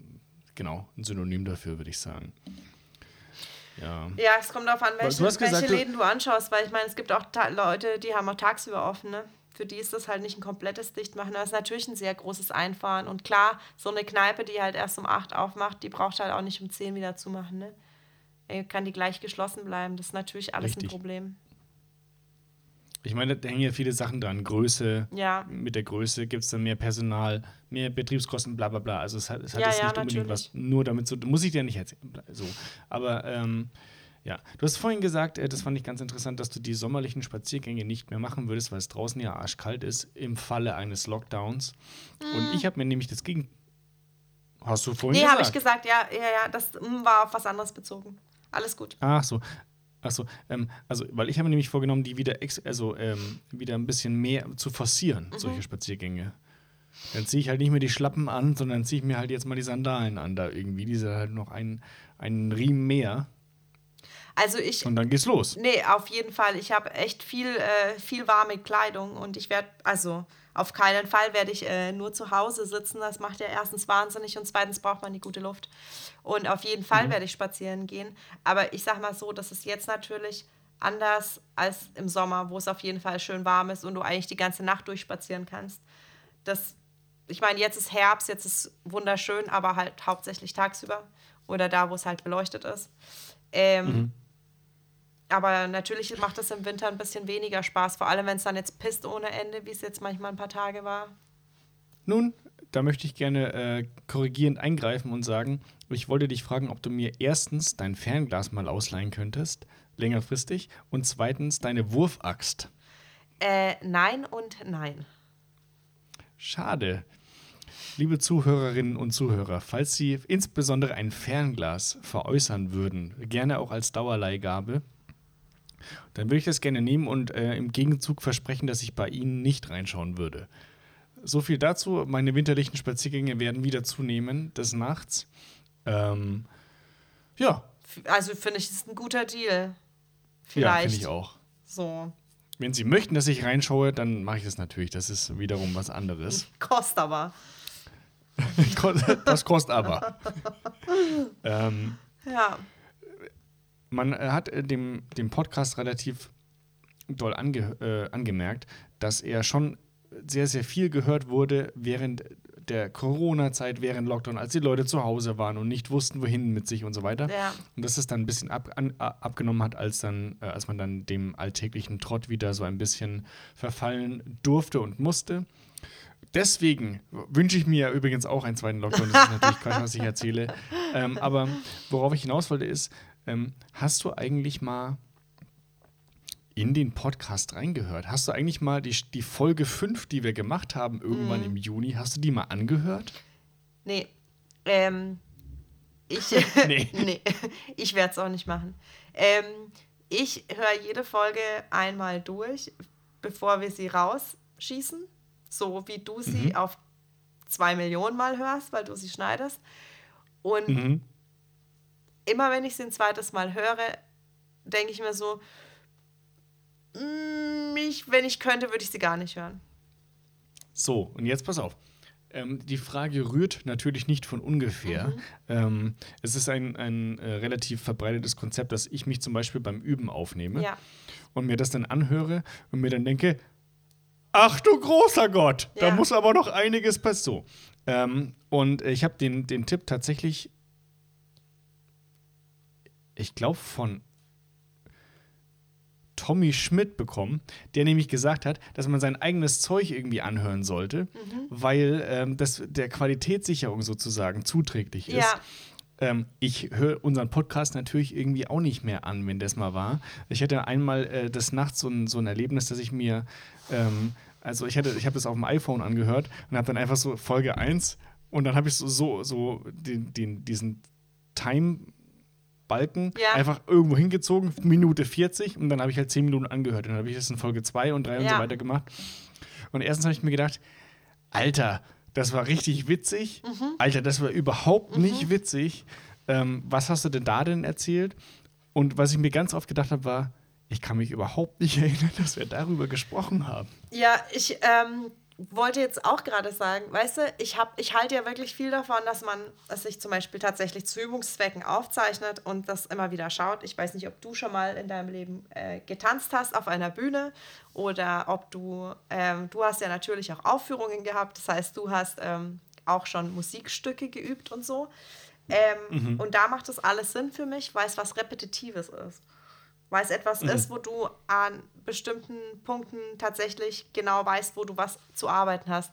genau, ein Synonym dafür, würde ich sagen. Ja. ja, es kommt darauf an, welche, welche gesagt, Läden du anschaust, weil ich meine, es gibt auch Leute, die haben auch tagsüber offen, ne? Für die ist das halt nicht ein komplettes Dichtmachen, aber es ist natürlich ein sehr großes Einfahren. Und klar, so eine Kneipe, die halt erst um 8 aufmacht, die braucht halt auch nicht um 10 wieder zumachen, ne? Kann die gleich geschlossen bleiben. Das ist natürlich alles Richtig. ein Problem. Ich meine, da hängen ja viele Sachen dran. Größe, ja. mit der Größe gibt es dann mehr Personal, mehr Betriebskosten, bla bla bla. Also es hat, es hat ja, jetzt ja, nicht unbedingt was nur damit zu tun. Muss ich dir nicht erzählen. So. Aber ähm, ja, du hast vorhin gesagt, äh, das fand ich ganz interessant, dass du die sommerlichen Spaziergänge nicht mehr machen würdest, weil es draußen ja arschkalt ist, im Falle eines Lockdowns. Mhm. Und ich habe mir nämlich das Gegen. Hast du vorhin nee, gesagt? Nee, habe ich gesagt, ja, ja, ja, das war auf was anderes bezogen. Alles gut. Ach so. Achso, ähm, also, weil ich habe mir nämlich vorgenommen, die wieder, also, ähm, wieder ein bisschen mehr zu forcieren, mhm. solche Spaziergänge. Dann ziehe ich halt nicht mehr die Schlappen an, sondern ziehe ich mir halt jetzt mal die Sandalen an, da irgendwie. Diese halt noch einen, einen Riemen mehr. Also ich. Und dann geht's los. Nee, auf jeden Fall. Ich habe echt viel, äh, viel warme Kleidung und ich werde, also auf keinen Fall werde ich äh, nur zu Hause sitzen. Das macht ja erstens wahnsinnig und zweitens braucht man die gute Luft. Und auf jeden Fall mhm. werde ich spazieren gehen. Aber ich sag mal so, das ist jetzt natürlich anders als im Sommer, wo es auf jeden Fall schön warm ist und du eigentlich die ganze Nacht durchspazieren kannst. Das, ich meine, jetzt ist Herbst, jetzt ist wunderschön, aber halt hauptsächlich tagsüber oder da, wo es halt beleuchtet ist. Ähm, mhm. Aber natürlich macht es im Winter ein bisschen weniger Spaß, vor allem wenn es dann jetzt pisst ohne Ende, wie es jetzt manchmal ein paar Tage war. Nun, da möchte ich gerne äh, korrigierend eingreifen und sagen, ich wollte dich fragen, ob du mir erstens dein Fernglas mal ausleihen könntest, längerfristig, und zweitens deine Wurfaxt. Äh, nein und nein. Schade. Liebe Zuhörerinnen und Zuhörer, falls Sie insbesondere ein Fernglas veräußern würden, gerne auch als Dauerleihgabe, dann würde ich das gerne nehmen und äh, im Gegenzug versprechen, dass ich bei Ihnen nicht reinschauen würde. So viel dazu. Meine winterlichen Spaziergänge werden wieder zunehmen des Nachts. Ähm, ja. Also finde ich, das ist ein guter Deal. Vielleicht. Ja, finde ich auch. So. Wenn Sie möchten, dass ich reinschaue, dann mache ich das natürlich. Das ist wiederum was anderes. Kostet aber. das kostet aber. ähm, ja man äh, hat äh, dem, dem Podcast relativ doll ange, äh, angemerkt, dass er schon sehr, sehr viel gehört wurde während der Corona-Zeit, während Lockdown, als die Leute zu Hause waren und nicht wussten, wohin mit sich und so weiter. Ja. Und dass es dann ein bisschen ab, an, abgenommen hat, als, dann, äh, als man dann dem alltäglichen Trott wieder so ein bisschen verfallen durfte und musste. Deswegen wünsche ich mir übrigens auch einen zweiten Lockdown. Das ist natürlich Quatsch, was ich erzähle. Ähm, aber worauf ich hinaus wollte, ist, ähm, hast du eigentlich mal in den Podcast reingehört? Hast du eigentlich mal die, die Folge 5, die wir gemacht haben, irgendwann Mhm. im Juni, hast du die mal angehört? Nee. Ähm, ich Nee. nee. Ich werde es auch nicht machen. Ähm, ich höre jede Folge einmal durch, bevor wir sie rausschießen. So wie du sie Mhm. auf zwei Millionen Mal hörst, weil du sie schneidest. Und Mhm. Immer wenn ich sie ein zweites Mal höre, denke ich mir so, mm, ich, wenn ich könnte, würde ich sie gar nicht hören. So, und jetzt pass auf. Ähm, die Frage rührt natürlich nicht von ungefähr. Mhm. Ähm, es ist ein, ein äh, relativ verbreitetes Konzept, dass ich mich zum Beispiel beim Üben aufnehme Ja. und mir das dann anhöre und mir dann denke, ach du großer Gott, da Ja. muss aber noch einiges passieren. So. Ähm, und ich habe den, den Tipp tatsächlich, ich glaube, von Tommy Schmidt bekommen, der nämlich gesagt hat, dass man sein eigenes Zeug irgendwie anhören sollte, Mhm. weil ähm, das der Qualitätssicherung sozusagen zuträglich ist. Ja. Ähm, ich höre unseren Podcast natürlich irgendwie auch nicht mehr an, wenn das mal war. Ich hatte einmal äh, des Nachts so ein, so ein Erlebnis, dass ich mir, ähm, also ich hatte, ich habe das auf dem iPhone angehört und habe dann einfach so Folge 1 und dann habe ich so, so, so den, den, diesen Time-Balken Ja. einfach irgendwo hingezogen, Minute 40 und dann habe ich halt 10 Minuten angehört. Und dann habe ich das in Folge 2 und 3 und so Ja. weiter gemacht. Und erstens habe ich mir gedacht, Alter, das war richtig witzig. Mhm. Alter, das war überhaupt nicht witzig. Ähm, was hast du denn da denn erzählt? Und was ich mir ganz oft gedacht habe, war, ich kann mich überhaupt nicht erinnern, dass wir darüber gesprochen haben. Ja, ich ähm, wollte jetzt auch gerade sagen, weißt du, ich, hab, ich halte ja wirklich viel davon, dass man es sich zum Beispiel tatsächlich zu Übungszwecken aufzeichnet und das immer wieder schaut. Ich weiß nicht, ob du schon mal in deinem Leben äh, getanzt hast auf einer Bühne oder ob du, ähm, du hast ja natürlich auch Aufführungen gehabt, das heißt, du hast ähm, auch schon Musikstücke geübt und so. Ähm, Und da macht das alles Sinn für mich, weil es was Repetitives ist weil es etwas ist, wo du an bestimmten Punkten tatsächlich genau weißt, wo du was zu arbeiten hast.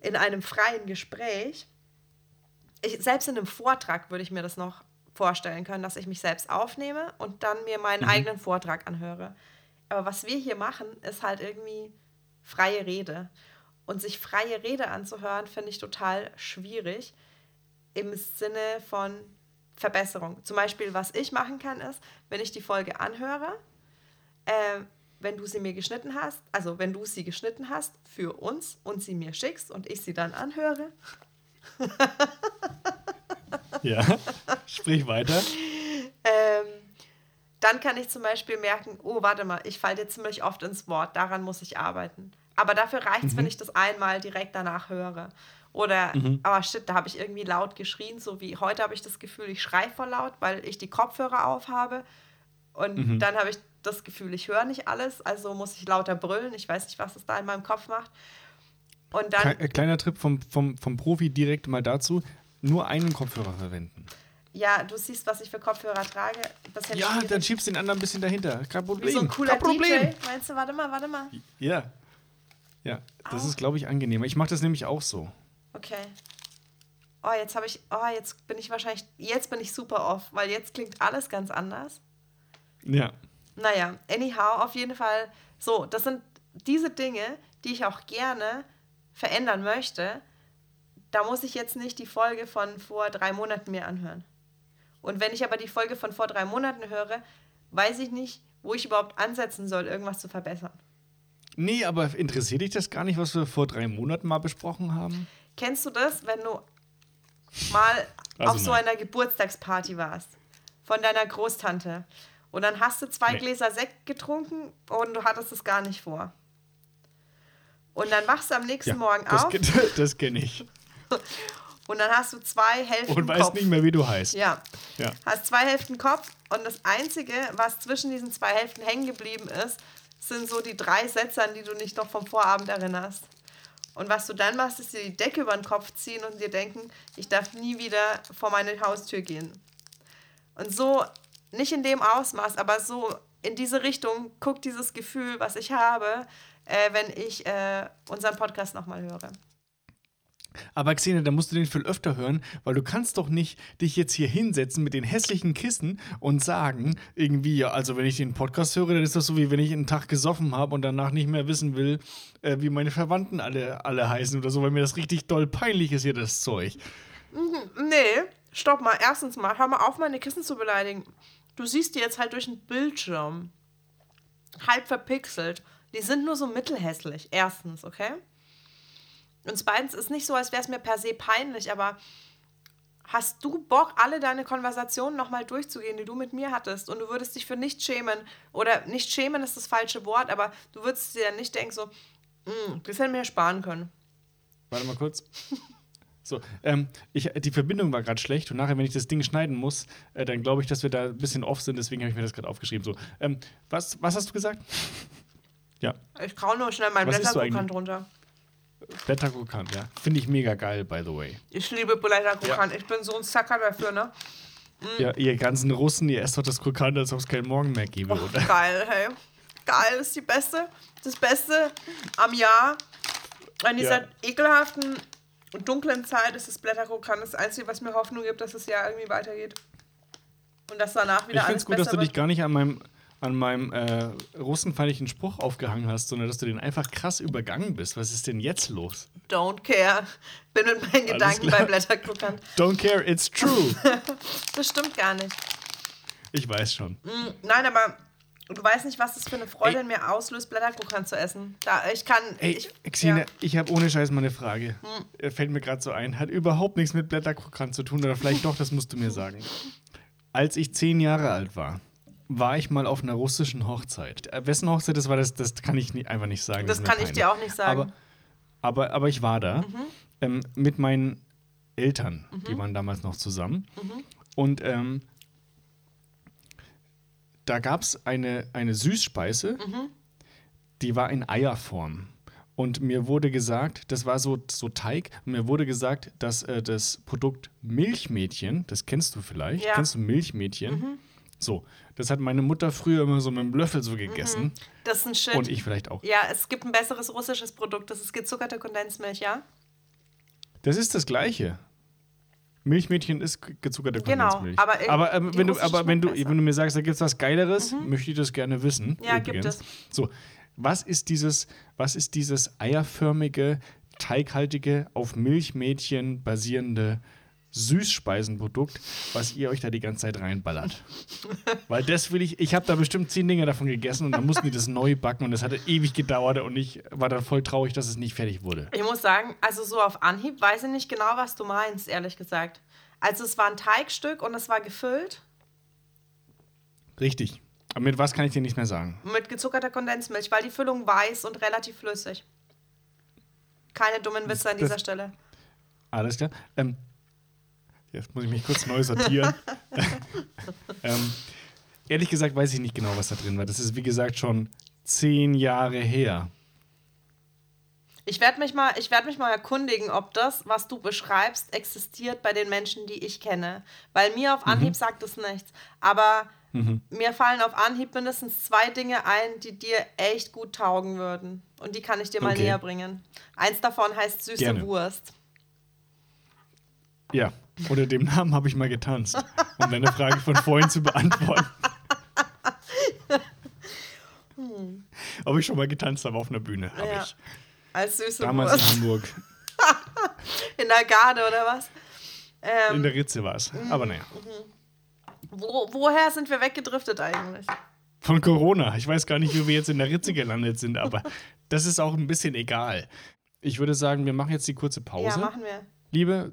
In einem freien Gespräch, ich, selbst in einem Vortrag würde ich mir das noch vorstellen können, dass ich mich selbst aufnehme und dann mir meinen eigenen Vortrag anhöre. Aber was wir hier machen, ist halt irgendwie freie Rede. Und sich freie Rede anzuhören, finde ich total schwierig im Sinne von Verbesserung. Zum Beispiel, was ich machen kann, ist, wenn ich die Folge anhöre, äh, wenn du sie mir geschnitten hast, also wenn du sie geschnitten hast für uns und sie mir schickst und ich sie dann anhöre, Ja, sprich weiter. ähm, dann kann ich zum Beispiel merken, oh, warte mal, ich falle dir ziemlich oft ins Wort, daran muss ich arbeiten. Aber dafür reicht es, wenn ich das einmal direkt danach höre. Oder, aber shit, da habe ich irgendwie laut geschrien, so wie heute habe ich das Gefühl, ich schreie voll laut, weil ich die Kopfhörer aufhabe. Und dann habe ich das Gefühl, ich höre nicht alles, also muss ich lauter brüllen. Ich weiß nicht, was es da in meinem Kopf macht. Und dann, äh, kleiner Tipp vom, vom, vom Profi direkt mal dazu: nur einen Kopfhörer verwenden. ja, du siehst, was ich für Kopfhörer trage. Ja, dann schiebst du den anderen ein bisschen dahinter. Kein Problem. Wie so ein cooler Kein Problem. DJ. Meinst du, warte mal, warte mal. Ja. Ja, das Au. ist, glaube ich, angenehmer. Ich mache das nämlich auch so. Okay. Oh, jetzt habe ich, oh, jetzt bin ich wahrscheinlich, jetzt bin ich super off, weil jetzt klingt alles ganz anders. Ja. Naja, anyhow, auf jeden Fall, so, das sind diese Dinge, die ich auch gerne verändern möchte. Da muss ich jetzt nicht die Folge von vor drei Monaten mir anhören. Und wenn ich aber die Folge von vor drei Monaten höre, weiß ich nicht, wo ich überhaupt ansetzen soll, irgendwas zu verbessern. Nee, aber interessiert dich das gar nicht, was wir vor drei Monaten mal besprochen haben? Kennst du das, wenn du mal Also auf so nein. einer Geburtstagsparty warst von deiner Großtante und dann hast du zwei Nee. Gläser Sekt getrunken und du hattest es gar nicht vor. Und dann wachst du am nächsten Morgen das, auf das kenne ich. und dann hast du zwei Hälften Und weißt Kopf. nicht mehr, wie du heißt. Ja, Ja. hast zwei Hälften Kopf und das Einzige, was zwischen diesen zwei Hälften hängen geblieben ist, sind so die drei Sätze, an die du dich noch vom Vorabend erinnerst. Und was du dann machst, ist dir die Decke über den Kopf ziehen und dir denken, ich darf nie wieder vor meine Haustür gehen. Und so, nicht in dem Ausmaß, aber so in diese Richtung guckt dieses Gefühl, was ich habe, äh, wenn ich äh, unseren Podcast nochmal höre. Aber Xenia, da musst du den viel öfter hören, weil du kannst doch nicht dich jetzt hier hinsetzen mit den hässlichen Kissen und sagen, irgendwie, ja, also wenn ich den Podcast höre, dann ist das so, wie wenn ich einen Tag gesoffen habe und danach nicht mehr wissen will, äh, wie meine Verwandten alle, alle heißen oder so, weil mir das richtig doll peinlich ist hier, das Zeug. Nee, stopp mal. Erstens mal, hör mal auf, meine Kissen zu beleidigen. Du siehst die jetzt halt durch den Bildschirm. Halb verpixelt. Die sind nur so mittelhässlich. Erstens, okay? Und zweitens ist nicht so, als wäre es mir per se peinlich, aber hast du Bock, alle deine Konversationen nochmal durchzugehen, die du mit mir hattest? Und du würdest dich für nichts schämen. Oder nicht schämen ist das falsche Wort, aber du würdest dir nicht denken, so, "Hm, das hätten wir ja sparen können. Warte mal kurz. So, ähm, ich, die Verbindung war gerade schlecht und nachher, wenn ich das Ding schneiden muss, äh, dann glaube ich, dass wir da ein bisschen off sind, deswegen habe ich mir das gerade aufgeschrieben. So, ähm, was, was hast du gesagt? ja, Ich kau nur schnell meinen Was isst runter. Blätterkrokant, ja. Finde ich mega geil, by the way. Ich liebe Blätterkrokant. Ich bin so ein Sucker dafür, ne? Ja, ihr ganzen Russen, ihr esst doch das Krokant, als ob es keinen Morgen mehr gäbe, Och, oder? geil, hey. Geil ist die beste. Das Beste am Jahr. In dieser Ja. ekelhaften und dunklen Zeit ist das Blätterkrokant das Einzige, was mir Hoffnung gibt, dass das Jahr irgendwie weitergeht. Und dass danach wieder Ich finde alles es gut, dass du dich gar nicht an meinem, an meinem äh, russenfeindlichen Spruch aufgehangen hast, sondern dass du den einfach krass übergangen bist. Was ist denn jetzt los? Don't care. Bin mit meinen Gedanken klar. bei Blätterkrokant. Don't care, it's true. Das stimmt gar nicht. ich weiß schon. Mm, Nein, aber du weißt nicht, was das für eine Freude Ey. in mir auslöst, Blätterkrokant zu essen. Da, ich kann. Ey, ich, Xenia, ja. Hm. ich habe ohne Scheiß mal eine Frage. Äh, Fällt mir gerade so ein. Hat überhaupt nichts mit Blätterkrokant zu tun, oder vielleicht doch, das musst du mir sagen. Als ich zehn Jahre alt war, war ich mal auf einer russischen Hochzeit. Äh, Wessen Hochzeit das war, das, das kann ich nie, einfach nicht sagen. Das mir kann ich dir auch nicht sagen. Aber, aber, aber ich war da Mhm. ähm, mit meinen Eltern, die waren damals noch zusammen. Mhm. Und ähm, da gab es eine, eine Süßspeise, Mhm. die war in Eierform. Und mir wurde gesagt, das war so, so Teig, und mir wurde gesagt, dass äh, das Produkt Milchmädchen, das kennst du vielleicht, Ja. Mhm. kennst du Milchmädchen? So, das hat meine Mutter früher immer so mit dem Löffel so gegessen. das ist ein Shit. Und ich vielleicht auch. Ja, es gibt ein besseres russisches Produkt. Das ist gezuckerte Kondensmilch, ja? Das ist das Gleiche. Milchmädchen ist ge- gezuckerte Genau, Kondensmilch. aber irgendwie aber, ähm, wenn du, aber wenn du, besser. wenn du mir sagst, da gibt es was Geileres, möchte ich das gerne wissen. Ja, gibt es. So, was ist dieses, was ist dieses eierförmige, teighaltige, auf Milchmädchen basierende Süßspeisenprodukt, was ihr euch da die ganze Zeit reinballert? Weil das will ich, ich habe da bestimmt zehn Dinge davon gegessen und dann mussten die das neu backen und das hatte ewig gedauert und ich war dann voll traurig, dass es nicht fertig wurde. Ich muss sagen, also so auf Anhieb weiß ich nicht genau, was du meinst, ehrlich gesagt. Also es war ein Teigstück und es war gefüllt Richtig. Aber mit was kann ich dir nicht mehr sagen? mit gezuckerter Kondensmilch, weil die Füllung weiß und relativ flüssig. Keine dummen Witze an das- dieser Stelle. Alles klar. Ähm, jetzt muss ich mich kurz neu sortieren. ähm, ehrlich gesagt weiß ich nicht genau, was da drin war. Das ist, wie gesagt, schon zehn Jahre her. Ich werde mich, mal- ich werd mich mal erkundigen, ob das, was du beschreibst, existiert bei den Menschen, die ich kenne. Weil mir auf Anhieb sagt es nichts. Aber mir fallen auf Anhieb mindestens zwei Dinge ein, die dir echt gut taugen würden. Und die kann ich dir mal Okay. näher bringen. Eins davon heißt süße Gerne. Wurst. Ja, unter dem Namen habe ich mal getanzt, um deine Frage von vorhin zu beantworten. Ob ich schon mal getanzt habe auf einer Bühne, habe Ja. ich. Als süße Damals in Wurst. Hamburg. In der Garde oder was? Ähm, In der Ritze war es. Aber naja. wo, woher sind wir weggedriftet eigentlich? Von Corona. Ich weiß gar nicht, wie wir jetzt in der Ritze gelandet sind, aber das ist auch ein bisschen egal. Ich würde sagen, wir machen jetzt die kurze Pause. Ja, machen wir. Liebe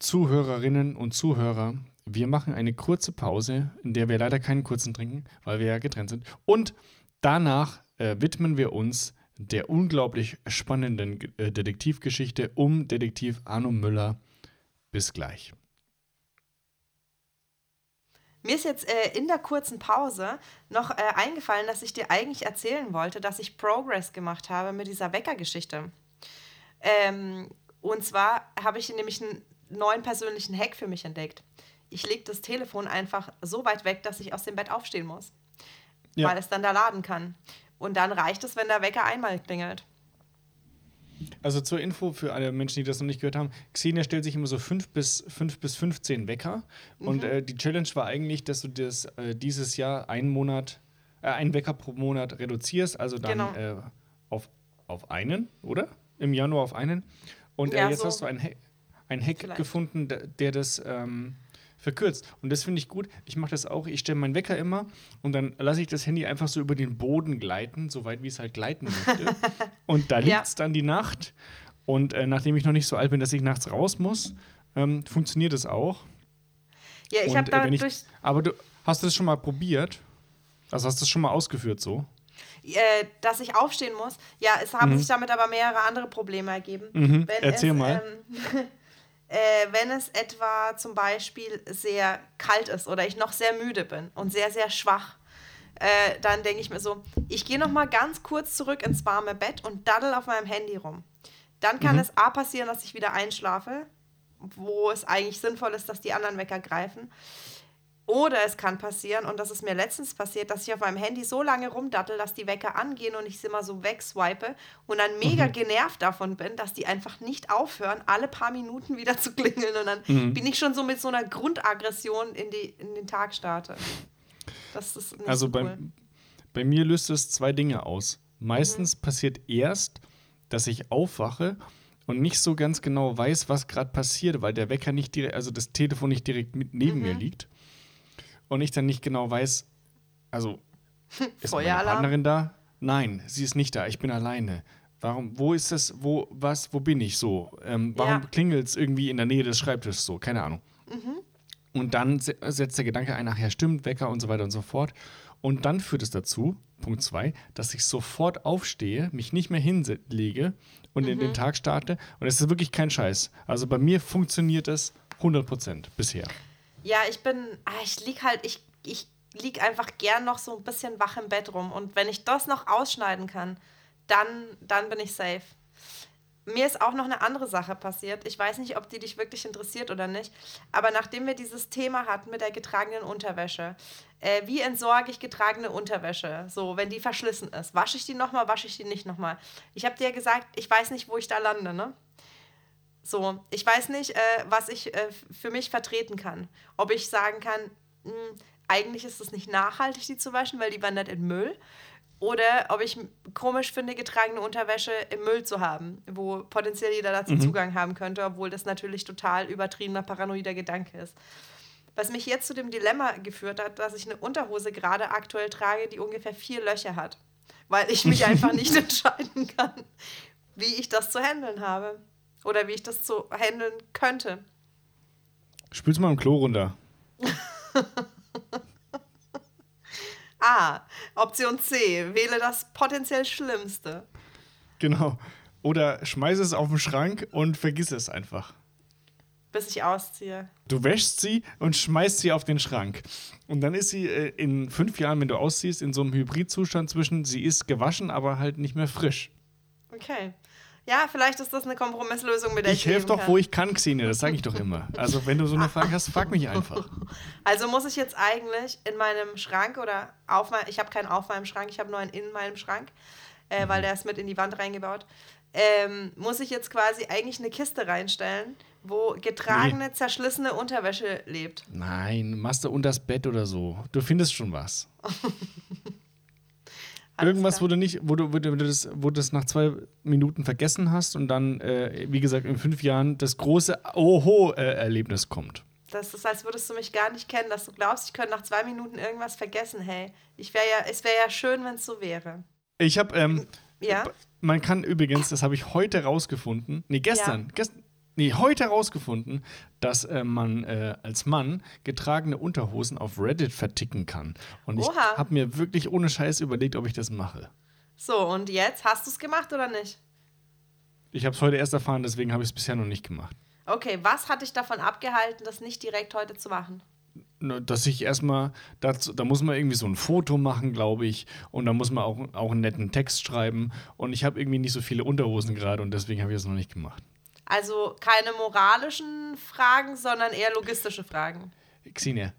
Zuhörerinnen und Zuhörer, wir machen eine kurze Pause, in der wir leider keinen kurzen trinken, weil wir ja getrennt sind. Und danach äh, widmen wir uns der unglaublich spannenden äh, Detektivgeschichte um Detektiv Arno Müller. Bis gleich. Mir ist jetzt äh, in der kurzen Pause noch äh, eingefallen, dass ich dir eigentlich erzählen wollte, dass ich Progress gemacht habe mit dieser Wecker-Geschichte. Ähm, und zwar habe ich nämlich einen neuen persönlichen Hack für mich entdeckt. Ich lege das Telefon einfach so weit weg, dass ich aus dem Bett aufstehen muss, Ja. weil es dann da laden kann. Und dann reicht es, wenn der Wecker einmal klingelt. Also zur Info für alle Menschen, die das noch nicht gehört haben, Xenia stellt sich immer so 5 bis, 5 bis 15 Wecker. Und Mhm. äh, die Challenge war eigentlich, dass du das äh, dieses Jahr einen Monat, äh, einen Wecker pro Monat reduzierst, also dann Genau. äh, auf, auf einen, oder? Im Januar auf einen. Und äh, Ja, jetzt so. hast du einen, Hack, einen Hack Vielleicht. gefunden, der, das ähm, verkürzt. Und das finde ich gut. Ich mache das auch. Ich stelle meinen Wecker immer und dann lasse ich das Handy einfach so über den Boden gleiten, so weit wie es halt gleiten möchte. und da Ja. liegt es dann die Nacht. Und äh, nachdem ich noch nicht so alt bin, dass ich nachts raus muss, ähm, funktioniert es auch. Ja, ich habe äh, wenn ich- dadurch, Aber du hast du das schon mal probiert? Also hast du das schon mal ausgeführt so? äh, dass ich aufstehen muss. Ja, es haben sich damit aber mehrere andere Probleme ergeben. Mhm. Erzähl es, mal. Ähm, äh, wenn es etwa zum Beispiel sehr kalt ist oder ich noch sehr müde bin und sehr, sehr schwach, äh, dann denke ich mir so, ich gehe noch mal ganz kurz zurück ins warme Bett und daddel auf meinem Handy rum. Dann kann es A passieren, dass ich wieder einschlafe, wo es eigentlich sinnvoll ist, dass die anderen Wecker greifen. Oder es kann passieren, und das ist mir letztens passiert, dass ich auf meinem Handy so lange rumdattel, dass die Wecker angehen und ich sie immer so wegswipe und dann mega genervt davon bin, dass die einfach nicht aufhören, alle paar Minuten wieder zu klingeln. Und dann bin ich schon so mit so einer Grundaggression in, die, in den Tag starte. Das ist nicht Also so bei, cool. bei mir löst es zwei Dinge aus. Meistens Mhm. passiert erst, dass ich aufwache und nicht so ganz genau weiß, was gerade passiert, weil der Wecker nicht direkt, also das Telefon nicht direkt mit neben Mhm. mir liegt. Und ich dann nicht genau weiß, also ist meine? Partnerin da? Nein, sie ist nicht da, ich bin alleine. Warum, wo ist das, wo, was, wo bin ich so? Ähm, warum Ja. klingelt es irgendwie in der Nähe des Schreibtisches so? Keine Ahnung. Und dann se- setzt der Gedanke ein, ach ja, stimmt, Wecker und so weiter und so fort. Und dann führt es dazu, Punkt zwei, dass ich sofort aufstehe, mich nicht mehr hinlege und in den Tag starte. Und es ist wirklich kein Scheiß. Also bei mir funktioniert es 100% bisher. Ja, ich bin, ah, ich lieg halt, ich, ich lieg einfach gern noch so ein bisschen wach im Bett rum. Und wenn ich das noch ausschneiden kann, dann, dann bin ich safe. Mir ist auch noch eine andere Sache passiert. Ich weiß nicht, ob die dich wirklich interessiert oder nicht. Aber nachdem wir dieses Thema hatten mit der getragenen Unterwäsche, äh, wie entsorge ich getragene Unterwäsche? So, wenn die verschlissen ist. Wasche ich die nochmal, wasche ich die nicht nochmal? Ich habe dir gesagt, ich weiß nicht, wo ich da lande, ne? So, ich weiß nicht, äh, was ich äh, für mich vertreten kann. Ob ich sagen kann, mh, eigentlich ist es nicht nachhaltig, die zu waschen, weil die wandert in Müll. Oder ob ich komisch finde, getragene Unterwäsche im Müll zu haben, wo potenziell jeder dazu Zugang haben könnte, obwohl das natürlich total übertriebener paranoider Gedanke ist. Was mich jetzt zu dem Dilemma geführt hat, dass ich eine Unterhose gerade aktuell trage, die ungefähr vier Löcher hat. Weil ich mich einfach nicht entscheiden kann, wie ich das zu handeln habe. Oder wie ich das zu handeln könnte. Spül's mal im Klo runter. A. Option C. Wähle das potenziell Schlimmste. Genau. Oder schmeiß es auf den Schrank und vergiss es einfach. Bis ich ausziehe. Du wäschst sie und schmeißt sie auf den Schrank. Und dann ist sie äh, in fünf Jahren, wenn du ausziehst, in so einem Hybridzustand zwischen, sie ist gewaschen, aber halt nicht mehr frisch. Okay. Ja, vielleicht ist das eine Kompromisslösung, mit der ich, Ich helfe doch, kann. wo ich kann, Xenia, das sage ich doch immer. Also, wenn du so eine Frage hast, frag mich einfach. Also muss ich jetzt eigentlich in meinem Schrank oder auf mein, ich habe keinen auf meinem Schrank, ich habe nur einen in meinem Schrank, äh, weil der ist mit in die Wand reingebaut. Ähm, muss ich jetzt quasi eigentlich eine Kiste reinstellen, wo getragene, zerschlissene Unterwäsche lebt. Nein, machst du unters Bett oder so. Du findest schon was. Irgendwas, klar. wo du nicht, wo du, wo du das, wo du das nach zwei Minuten vergessen hast und dann, äh, wie gesagt, in fünf Jahren das große Oho-Erlebnis kommt. Das ist, als würdest du mich gar nicht kennen, dass du glaubst, ich könnte nach zwei Minuten irgendwas vergessen. Hey, ich wäre ja, es wäre ja schön, wenn es so wäre. Ich habe, ähm, Ja? man kann übrigens, das habe ich heute rausgefunden, nee, gestern, gestern, nee, heute rausgefunden, dass äh, man äh, als Mann getragene Unterhosen auf Reddit verticken kann. Und ich Oha. habe mir wirklich ohne Scheiß überlegt, ob ich das mache. So, und jetzt? Hast du es gemacht oder nicht? Ich habe es heute erst erfahren, deswegen habe ich es bisher noch nicht gemacht. Okay, was hat dich davon abgehalten, das nicht direkt heute zu machen? Dass ich erstmal, dazu, da muss man irgendwie so ein Foto machen, glaube ich. Und da muss man auch, auch einen netten Text schreiben. Und ich habe irgendwie nicht so viele Unterhosen gerade und deswegen habe ich das noch nicht gemacht. Also keine moralischen Fragen, sondern eher logistische Fragen. Xenia.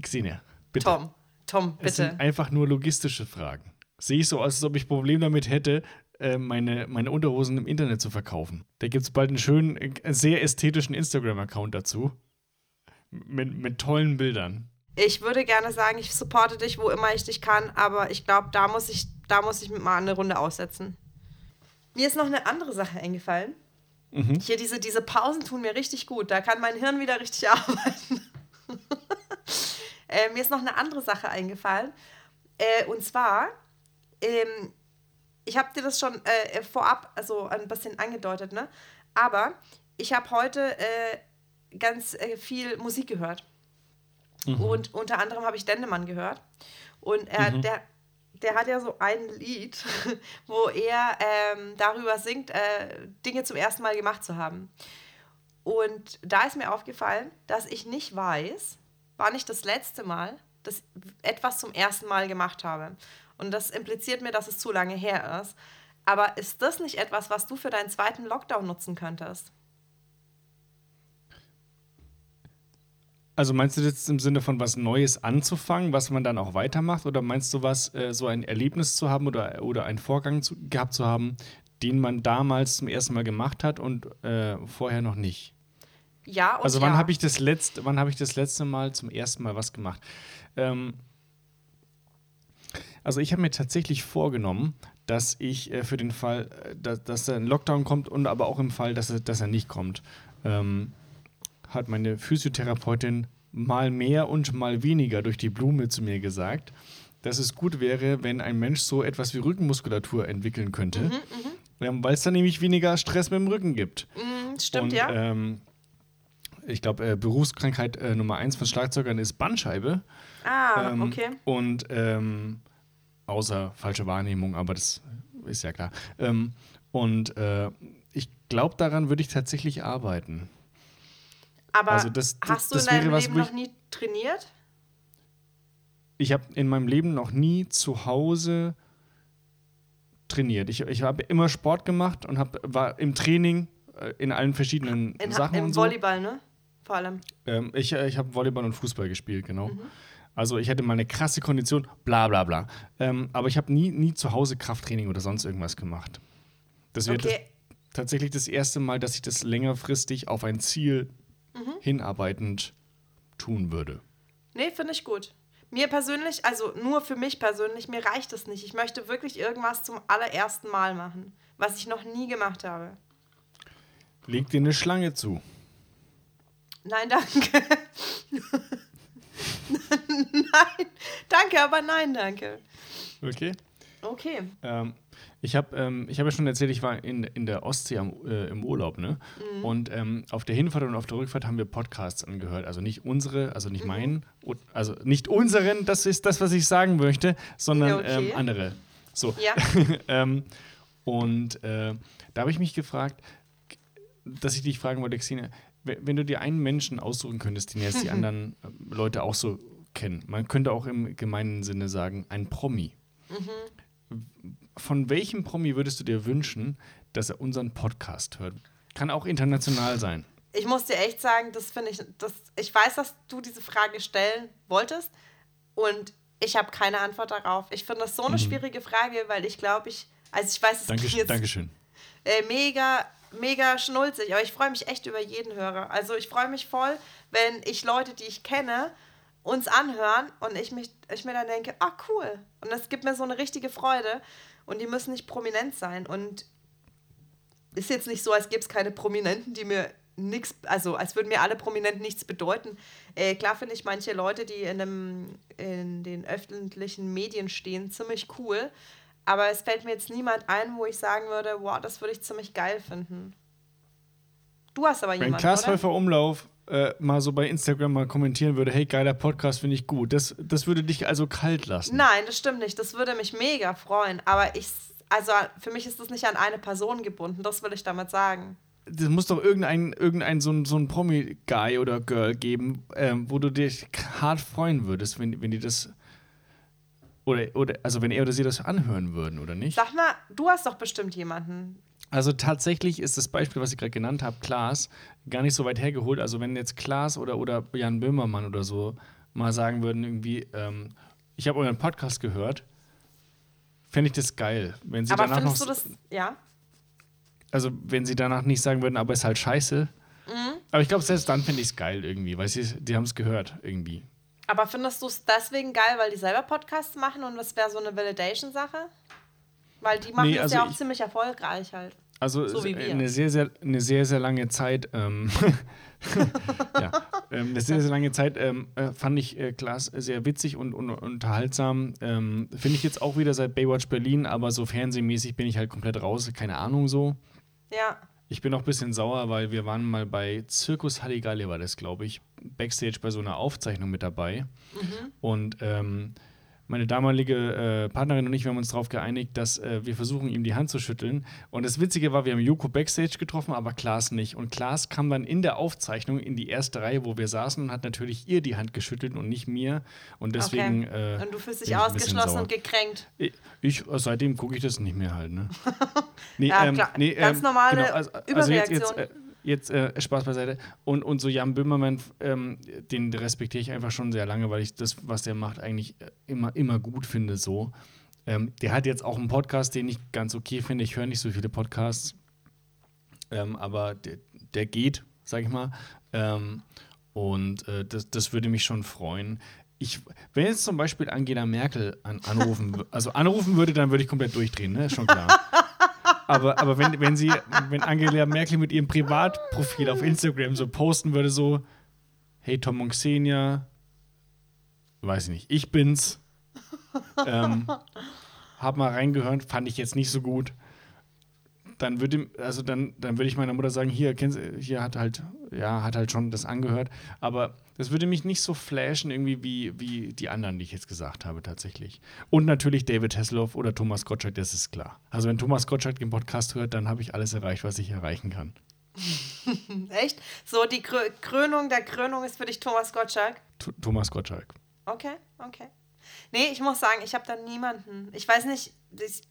Xenia, bitte. Tom, Tom, Es bitte. sind einfach nur logistische Fragen. Sehe ich so aus, als ob ich Problem damit hätte, äh, meine, meine Unterhosen im Internet zu verkaufen. Da gibt es bald einen schönen, äh, sehr ästhetischen Instagram-Account dazu. Mit, mit tollen Bildern. Ich würde gerne sagen, ich supporte dich, wo immer ich dich kann, aber ich glaube, da muss ich, da muss ich mal eine Runde aussetzen. Mir ist noch eine andere Sache eingefallen. Mhm. Hier, diese, diese Pausen tun mir richtig gut. Da kann mein Hirn wieder richtig arbeiten. äh, mir ist noch eine andere Sache eingefallen. Äh, und zwar, ähm, ich habe dir das schon äh, vorab also ein bisschen angedeutet, ne? Aber ich habe heute äh, ganz äh, viel Musik gehört. Und unter anderem habe ich Dendemann gehört. Und er, der, der hat ja so ein Lied, wo er ähm, darüber singt, äh, Dinge zum ersten Mal gemacht zu haben. Und da ist mir aufgefallen, dass ich nicht weiß, wann ich das letzte Mal das etwas zum ersten Mal gemacht habe. Und das impliziert mir, dass es zu lange her ist. Aber ist das nicht etwas, was du für deinen zweiten Lockdown nutzen könntest? Also meinst du jetzt im Sinne von was Neues anzufangen, was man dann auch weitermacht? Oder meinst du was, äh, so ein Erlebnis zu haben oder, oder einen Vorgang zu, gehabt zu haben, den man damals zum ersten Mal gemacht hat und äh, vorher noch nicht? Ja und Also wann ja. habe ich das letzte, wann habe ich das letzte Mal zum ersten Mal was gemacht? Ähm, also ich habe mir tatsächlich vorgenommen, dass ich äh, für den Fall, äh, dass, dass ein Lockdown kommt und aber auch im Fall, dass er, dass er nicht kommt, ähm, hat meine Physiotherapeutin mal mehr und mal weniger durch die Blume zu mir gesagt, dass es gut wäre, wenn ein Mensch so etwas wie Rückenmuskulatur entwickeln könnte, ähm, weil es dann nämlich weniger Stress mit dem Rücken gibt. Mhm, Stimmt, und, ja. Ähm, ich glaube, äh, Berufskrankheit äh, Nummer eins von Schlagzeugern ist Bandscheibe. ah, Ähm, okay. Und ähm, außer falsche Wahrnehmung, aber das ist ja klar. Ähm, und äh, ich glaube, daran würde ich tatsächlich arbeiten. Aber also das- das- hast du in deinem Leben noch nie trainiert? Ich habe in meinem Leben noch nie zu Hause trainiert. Ich, ich habe immer Sport gemacht und hab, war im Training äh, in allen verschiedenen In, Sachen Im und so. Volleyball, ne? Vor allem. Ähm, ich äh, ich habe Volleyball und Fußball gespielt, genau. Mhm. Also ich hatte mal eine krasse Kondition, bla bla bla. Ähm, aber ich habe nie, nie zu Hause Krafttraining oder sonst irgendwas gemacht. Das wäre Okay. tatsächlich das erste Mal, dass ich das längerfristig auf ein Ziel Mhm. hinarbeitend tun würde. Nee, finde ich gut. Mir persönlich, also nur für mich persönlich, mir reicht es nicht. Ich möchte wirklich irgendwas zum allerersten Mal machen, was ich noch nie gemacht habe. Leg dir eine Schlange zu. Nein, danke. nein, danke, aber nein, danke. Okay. Okay. Ähm, ich habe ähm, ich hab ja schon erzählt, ich war in, in der Ostsee am, äh, im Urlaub, ne? Mhm. Und ähm, auf der Hinfahrt und auf der Rückfahrt haben wir Podcasts angehört. Also nicht unsere, also Mhm. nicht meinen, und- also nicht unseren, das ist das, was ich sagen möchte, sondern Ja, okay. ähm, andere. So. Ja. ähm, und äh, da habe ich mich gefragt, dass ich dich fragen wollte, we- wenn du dir einen Menschen aussuchen könntest, den jetzt die anderen äh, Leute auch so kennen, man könnte auch im gemeinen Sinne sagen, ein Promi. Von welchem Promi würdest du dir wünschen, dass er unseren Podcast hört? Kann auch international sein. Ich muss dir echt sagen, das finde ich, das, ich weiß, dass du diese Frage stellen wolltest und ich habe keine Antwort darauf. Ich finde das so eine schwierige Frage, weil ich glaube, ich, also ich weiß, es klingt Dankeschön. jetzt Dankeschön. äh, mega, mega schnulzig, aber ich freue mich echt über jeden Hörer. Also ich freue mich voll, wenn ich Leute, die ich kenne, uns anhören und ich, mich, ich mir dann denke, ah cool. Und das gibt mir so eine richtige Freude und die müssen nicht prominent sein. Und ist jetzt nicht so, als gäbe es keine Prominenten, die mir nichts, also als würden mir alle Prominenten nichts bedeuten. Äh, klar finde ich manche Leute, die in, einem, in den öffentlichen Medien stehen, ziemlich cool. Aber es fällt mir jetzt niemand ein, wo ich sagen würde, wow, das würde ich ziemlich geil finden. Du hast aber Wenn jemanden, Klaas oder? Häufer Umlauf äh, mal so bei Instagram mal kommentieren würde, hey, geiler Podcast, finde ich gut. Das, das würde dich also kalt lassen. Nein, das stimmt nicht. Das würde mich mega freuen. Aber ich, also für mich ist das nicht an eine Person gebunden. Das will ich damit sagen. Das muss doch irgendein, irgendein so ein, so ein Promi-Guy oder Girl geben, ähm, wo du dich hart freuen würdest, wenn, wenn die das. Oder, oder, also wenn er oder sie das anhören würden, oder nicht? Sag mal, du hast doch bestimmt jemanden. Also tatsächlich ist das Beispiel, was ich gerade genannt habe, Klaas, gar nicht so weit hergeholt. Also wenn jetzt Klaas oder, oder Jan Böhmermann oder so mal sagen würden, irgendwie, ähm, ich habe euren Podcast gehört, fände ich das geil. Wenn sie Aber danach noch, findest du das, ja? also wenn sie danach nicht sagen würden, aber ist halt scheiße. Mhm. Aber ich glaube, selbst dann finde ich es geil irgendwie, weil sie, die haben es gehört irgendwie. Aber findest du es deswegen geil, weil die selber Podcasts machen und das wäre so eine Validation-Sache? Weil die machen Nee, das also ja auch ich- ziemlich erfolgreich halt. Also So wie es- wir. eine sehr, sehr, eine sehr, sehr lange Zeit, ähm, ja, ähm, eine sehr, sehr lange Zeit ähm, äh, fand ich äh, Klaas sehr witzig und, und unterhaltsam. Ähm, Finde ich jetzt auch wieder seit Baywatch Berlin, aber so fernsehmäßig bin ich halt komplett raus, keine Ahnung so. Ja. Ich bin auch ein bisschen sauer, weil wir waren mal bei Zirkus Halligalli, war das, glaube ich, Backstage bei so einer Aufzeichnung mit dabei. Und ähm, meine damalige äh, Partnerin und ich, wir haben uns darauf geeinigt, dass äh, wir versuchen, ihm die Hand zu schütteln. Und das Witzige war, wir haben Joko Backstage getroffen, aber Klaas nicht. Und Klaas kam dann in der Aufzeichnung in die erste Reihe, wo wir saßen und hat natürlich ihr die Hand geschüttelt und nicht mir. Und deswegen. okay. Äh, und du fühlst dich ausgeschlossen und gekränkt. Ich, ich seitdem gucke ich das nicht mehr halt, ne? Nee, Ja, klar. Ganz normale also, also jetzt, jetzt, Überreaktion. äh, jetzt äh, Spaß beiseite. Und, und so Jan Böhmermann, ähm, den respektiere ich einfach schon sehr lange, weil ich das, was der macht, eigentlich äh, immer, immer gut finde so. Ähm, der hat jetzt auch einen Podcast, den ich ganz okay finde. Ich höre nicht so viele Podcasts, ähm, aber der, der geht, sag ich mal. Ähm, und äh, das, das würde mich schon freuen. Ich, wenn jetzt zum Beispiel Angela Merkel an, anrufen, also anrufen würde, dann würde ich komplett durchdrehen, ne? Ist schon klar. Aber, aber wenn, wenn sie, wenn Angela Merkel mit ihrem Privatprofil auf Instagram so posten würde, so, hey Tom und Xenia, weiß ich nicht, ich bin's. Ähm, hab mal reingehört, fand ich jetzt nicht so gut. Dann würde, also dann, dann würde ich meiner Mutter sagen, hier, hier hat halt, ja, hat halt schon das angehört. Aber das würde mich nicht so flashen, irgendwie wie, wie die anderen, die ich jetzt gesagt habe, tatsächlich. Und natürlich David Hasselhoff oder Thomas Gottschalk, das ist klar. Also wenn Thomas Gottschalk den Podcast hört, dann habe ich alles erreicht, was ich erreichen kann. Echt? So, die Krö Krönung der Krönung ist für dich Thomas Gottschalk? T Thomas Gottschalk. Okay, okay. Nee, ich muss sagen, ich habe da niemanden. Ich weiß nicht, ich,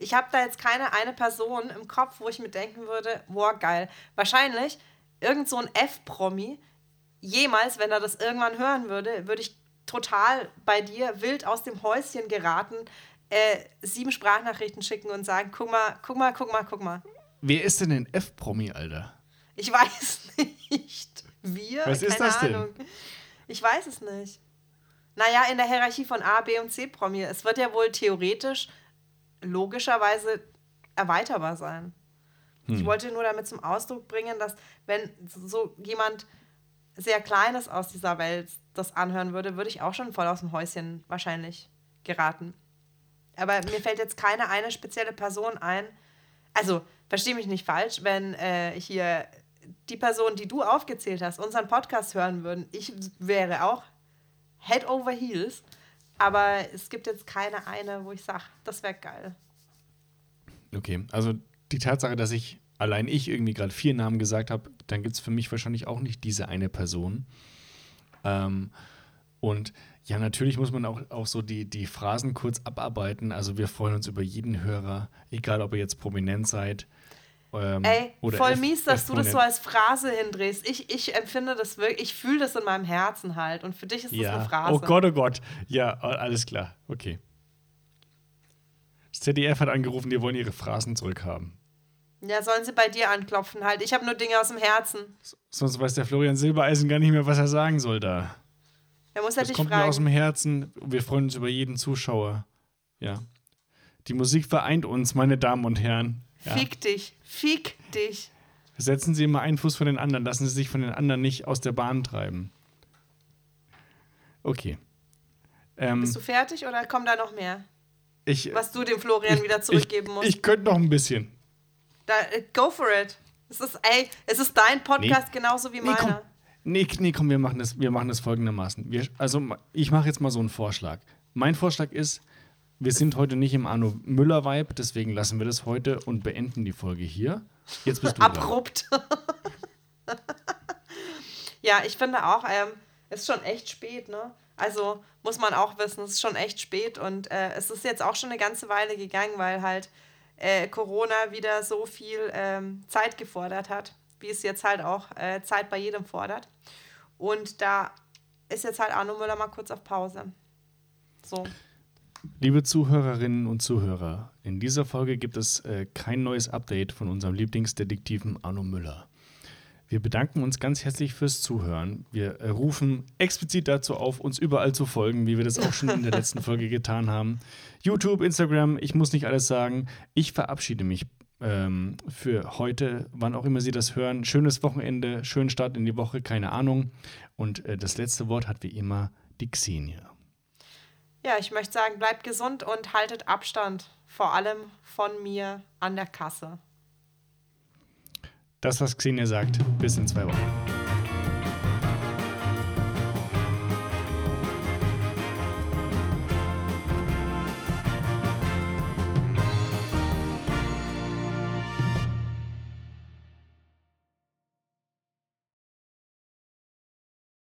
ich habe da jetzt keine eine Person im Kopf, wo ich mir denken würde, boah, geil. Wahrscheinlich irgend so ein F-Promi, jemals, wenn er das irgendwann hören würde, würde ich total bei dir wild aus dem Häuschen geraten, äh, sieben Sprachnachrichten schicken und sagen, guck mal, guck mal, guck mal, guck mal. Wer ist denn ein F-Promi, Alter? Ich weiß nicht. Wir? Was ist Keine das denn? Ahnung. Ich weiß es nicht. Naja, in der Hierarchie von A, B und C Promi. Es wird ja wohl theoretisch logischerweise erweiterbar sein. Hm. Ich wollte nur damit zum Ausdruck bringen, dass wenn so jemand sehr Kleines aus dieser Welt das anhören würde, würde ich auch schon voll aus dem Häuschen wahrscheinlich geraten. Aber mir fällt jetzt keine eine spezielle Person ein. Also, verstehe mich nicht falsch, wenn äh, hier die Personen, die du aufgezählt hast, unseren Podcast hören würden, ich wäre auch Head over Heels. Aber es gibt jetzt keine eine, wo ich sage, das wäre geil. Okay, also die Tatsache, dass ich allein ich irgendwie gerade vier Namen gesagt habe, dann gibt es für mich wahrscheinlich auch nicht diese eine Person. Ähm, und ja, natürlich muss man auch, auch so die, die Phrasen kurz abarbeiten. Also wir freuen uns über jeden Hörer, egal ob ihr jetzt prominent seid. Ähm, Ey, voll F- mies, dass du das so als Phrase hindrehst. Ich, ich empfinde das wirklich, ich fühle das in meinem Herzen halt. Und für dich ist das Ja. eine Phrase. Oh Gott, oh Gott. Ja, alles klar. Okay. Das ZDF hat angerufen, die wollen ihre Phrasen zurückhaben. Ja, sollen sie bei dir anklopfen halt. Ich habe nur Dinge aus dem Herzen. Sonst weiß der Florian Silbereisen gar nicht mehr, was er sagen soll da. Er muss ja Das dich kommt mir aus dem fragen. Herzen. Wir freuen uns über jeden Zuschauer. Ja. Die Musik vereint uns, meine Damen und Herren. Ja. Fick dich. Fick dich. Setzen Sie immer einen Fuß von den anderen. Lassen Sie sich von den anderen nicht aus der Bahn treiben. Okay. Ähm, Bist du fertig oder kommt da noch mehr? ich, Was du dem Florian wieder zurückgeben musst. Ich, ich könnte noch ein bisschen. Da, äh, go for it. Es ist, ey, es ist dein Podcast genauso wie Nee, komm. meiner. Nee, nee, komm, wir machen das, wir machen das folgendermaßen. Wir, also, ich mache jetzt mal so einen Vorschlag. Mein Vorschlag ist, wir sind heute nicht im Arno Müller-Vibe, deswegen lassen wir das heute und beenden die Folge hier. Jetzt bist du. Abrupt. ja, ich finde auch, ähm, es ist schon echt spät, ne? Also muss man auch wissen, es ist schon echt spät und äh, es ist jetzt auch schon eine ganze Weile gegangen, weil halt äh, Corona wieder so viel ähm, Zeit gefordert hat, wie es jetzt halt auch äh, Zeit bei jedem fordert. Und da ist jetzt halt Arno Müller mal kurz auf Pause. So. Liebe Zuhörerinnen und Zuhörer, in dieser Folge gibt es äh, kein neues Update von unserem Lieblingsdetektiven Arno Müller. Wir bedanken uns ganz herzlich fürs Zuhören. Wir äh, rufen explizit dazu auf, uns überall zu folgen, wie wir das auch schon in der letzten Folge getan haben. YouTube, Instagram, ich muss nicht alles sagen. Ich verabschiede mich ähm, für heute, wann auch immer Sie das hören. Schönes Wochenende, schönen Start in die Woche, keine Ahnung. Und äh, das letzte Wort hat wie immer die Xenia. Ja, ich möchte sagen, bleibt gesund und haltet Abstand, vor allem von mir an der Kasse. Das, was Xenia sagt, bis in zwei Wochen.